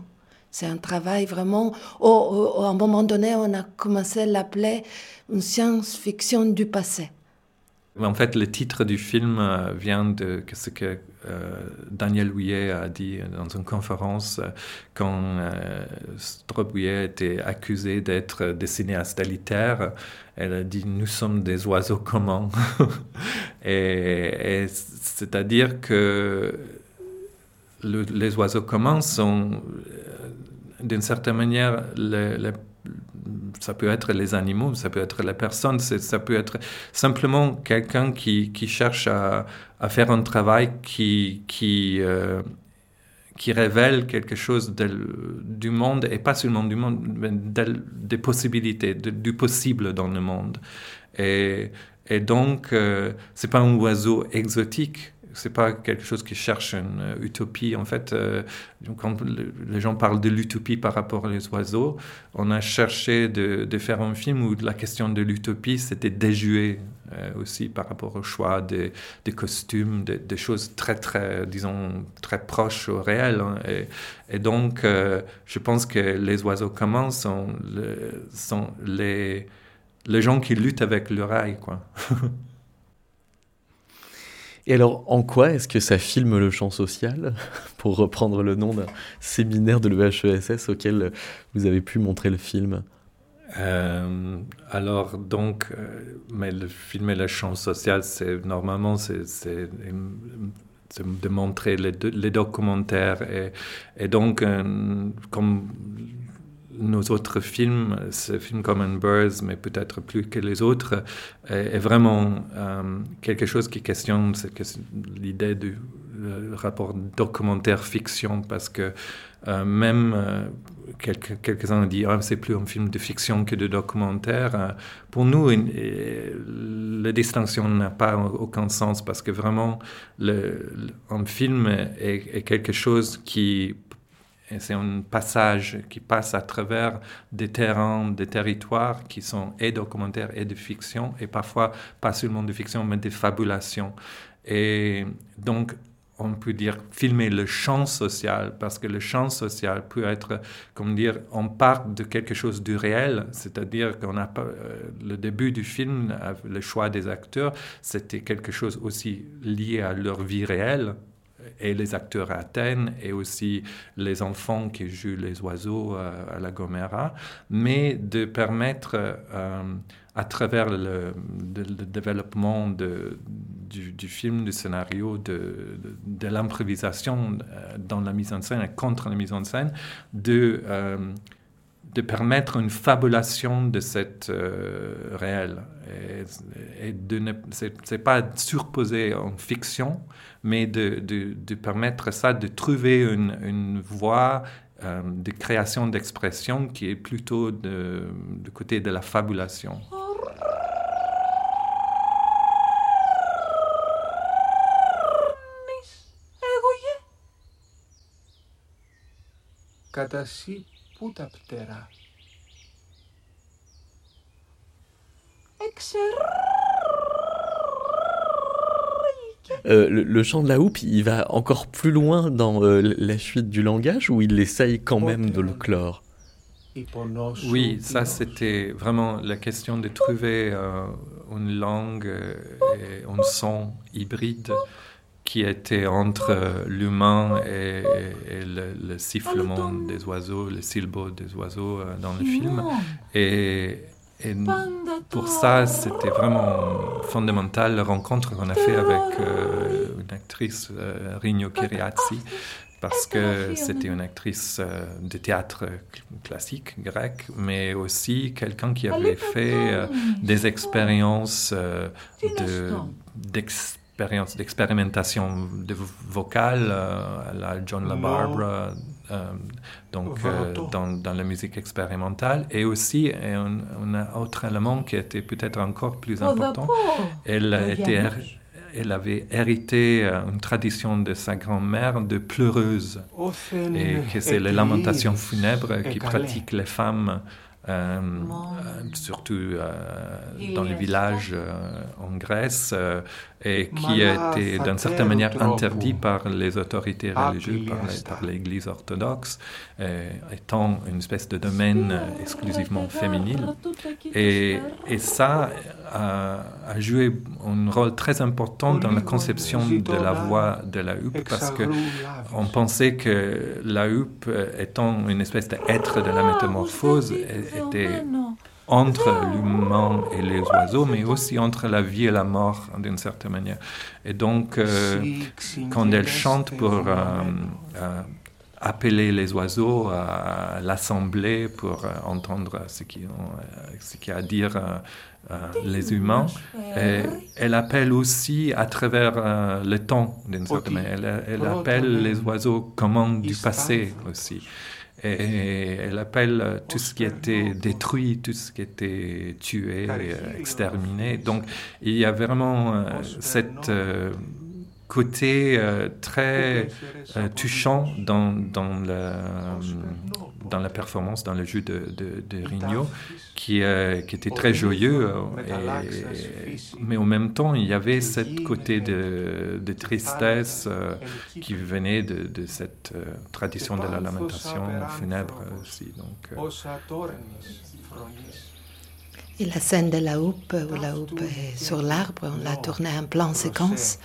C'est un travail vraiment. Oh, à un moment donné, on a commencé à l'appeler une science-fiction du passé. En fait, le titre du film euh, vient de ce que euh, Daniel Houillet a dit dans une conférence euh, quand euh, Strobouillet était accusé d'être des cinéastes. Elle a dit Nous sommes des oiseaux communs. et, c'est-à-dire que le, les oiseaux communs sont d'une certaine manière, ça peut être les animaux, ça peut être les personnes, ça peut être simplement quelqu'un qui, cherche à, à, faire un travail qui, qui, euh, qui révèle quelque chose du monde, et pas seulement du monde, mais de, des possibilités, du possible dans le monde. Et, donc, euh, c'est pas un oiseau exotique, c'est pas quelque chose qui cherche une euh, utopie. En fait, euh, quand les gens parlent de l'utopie par rapport aux oiseaux, on a cherché de, de, faire un film où la question de l'utopie c'était déjoué euh, aussi par rapport au choix des, costumes, des, choses très très, disons, très proches au réel. Hein. Et, donc, euh, je pense que les oiseaux communs sont, le, sont les les gens qui luttent avec le rail, quoi. Et alors, en quoi est-ce que ça filme le champ social, pour reprendre le nom d'un séminaire de l'EHESS auquel vous avez pu montrer le film? Euh, alors, donc, euh, mais le filmer le champ social, c'est normalement, c'est de montrer les, documentaires. Et, et donc, euh, comme nos autres films, ce film Common Birds, mais peut-être plus que les autres, est, vraiment euh, quelque chose qui questionne l'idée du rapport documentaire-fiction, parce que euh, même euh, quelques, quelques-uns ont dit ah, c'est plus un film de fiction que de documentaire. pour nous, la distinction n'a pas aucun sens, parce que vraiment, un film est quelque chose qui c'est un passage qui passe à travers des terrains, des territoires qui sont et documentaires et de fiction, et parfois pas seulement de fiction, mais de fabulation. Et donc, on peut dire filmer le champ social, parce que le champ social peut être, comme dire, on part de quelque chose du réel, c'est-à-dire qu'on a euh, le début du film, le choix des acteurs, c'était quelque chose aussi lié à leur vie réelle, et les acteurs à Athènes et aussi les enfants qui jouent les oiseaux euh, à la Gomera, mais de permettre euh, à travers le, développement du, film, du scénario, de, l'improvisation euh, dans la mise en scène et contre la mise en scène, de de permettre une fabulation de cette réel. Et, de ne, c'est, pas surposé en fiction, mais de, de, permettre ça, de trouver une, voie euh, de création d'expression qui est plutôt du côté de la fabulation. Κατασύ πού τα πτερά. Euh, le, chant de la houppe, il va encore plus loin dans euh, la suite du langage ou il essaye quand même de le clore Oui, ça c'était vraiment la question de trouver euh, une langue et un son hybride qui était entre l'humain et, le, sifflement des oiseaux, le silbo des oiseaux dans le film. Et, et pour ça, c'était vraiment fondamental la rencontre qu'on a fait avec euh, une actrice, euh, Rigno Kiriazzi, parce que c'était une actrice euh, de théâtre classique grec, mais aussi quelqu'un qui avait fait des expériences de, d'expérimentation de vocale à la John LaBarbera euh, donc euh, dans, dans, la musique expérimentale. Et aussi, un, un, autre élément qui était peut-être encore plus important, elle, était, elle avait hérité euh, une tradition de sa grand-mère de pleureuse, et que c'est les lamentations funèbres qui pratiquent les femmes euh, euh, surtout euh, dans les villages en Grèce, et qui a été d'une certaine manière interdit par les autorités religieuses, par l'Église orthodoxe, étant une espèce de domaine exclusivement féminin. Et, et ça a, joué un rôle très important dans la conception de la voix de la huppe, parce que on pensait que la huppe, étant une espèce d'être de la métamorphose, était entre l'humain et les oiseaux, mais aussi entre la vie et la mort, d'une certaine manière. Et donc, euh, quand elle chante pour euh, euh, appeler les oiseaux à l'assembler pour entendre ce qu'il qu a à dire les humains, et elle appelle aussi à travers le temps, d'une certaine manière. Elle, elle appelle les oiseaux comme du passé aussi. Et elle appelle tout ce qui était détruit, tout ce qui était tué, exterminé. Donc il y a vraiment euh, cette euh, côté euh, très touchant dans, dans, la, dans la performance, dans le jeu de, de, de Rigno, qui, qui était très joyeux. mais en même temps, il y avait ce côté de, de tristesse qui venait de, de cette tradition de la lamentation funèbre aussi. Donc, Et la scène de la houppe, où la houppe est sur l'arbre, on l'a tournée en plan séquence.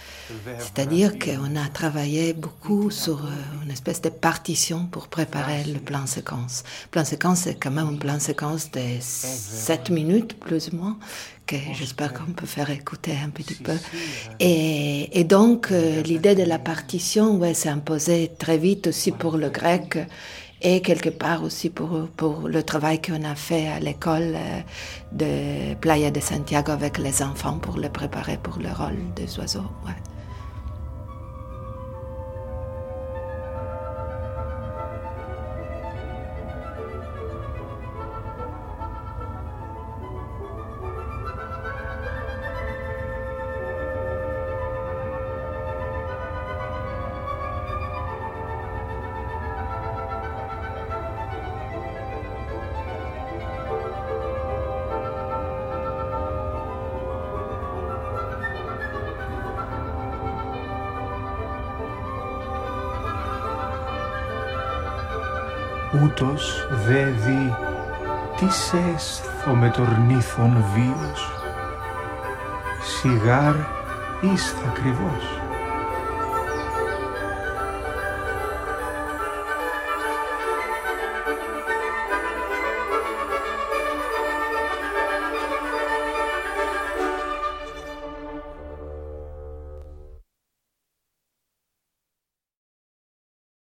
C'est-à-dire qu'on a travaillé beaucoup sur euh, une espèce de partition pour préparer le plan séquence. Plan séquence, c'est quand même un plan séquence de 7 minutes, plus ou moins, que j'espère qu'on peut faire écouter un petit peu. Et, et donc, euh, l'idée de la partition, ouais, s'est imposée très vite aussi pour le grec et quelque part aussi pour, pour le travail qu'on a fait à l'école euh, de Playa de Santiago avec les enfants pour les préparer pour le rôle des oiseaux. Ούτως δε δει τι σέσθω με τορνήθων βίος, σιγάρ εις θα κρυβός.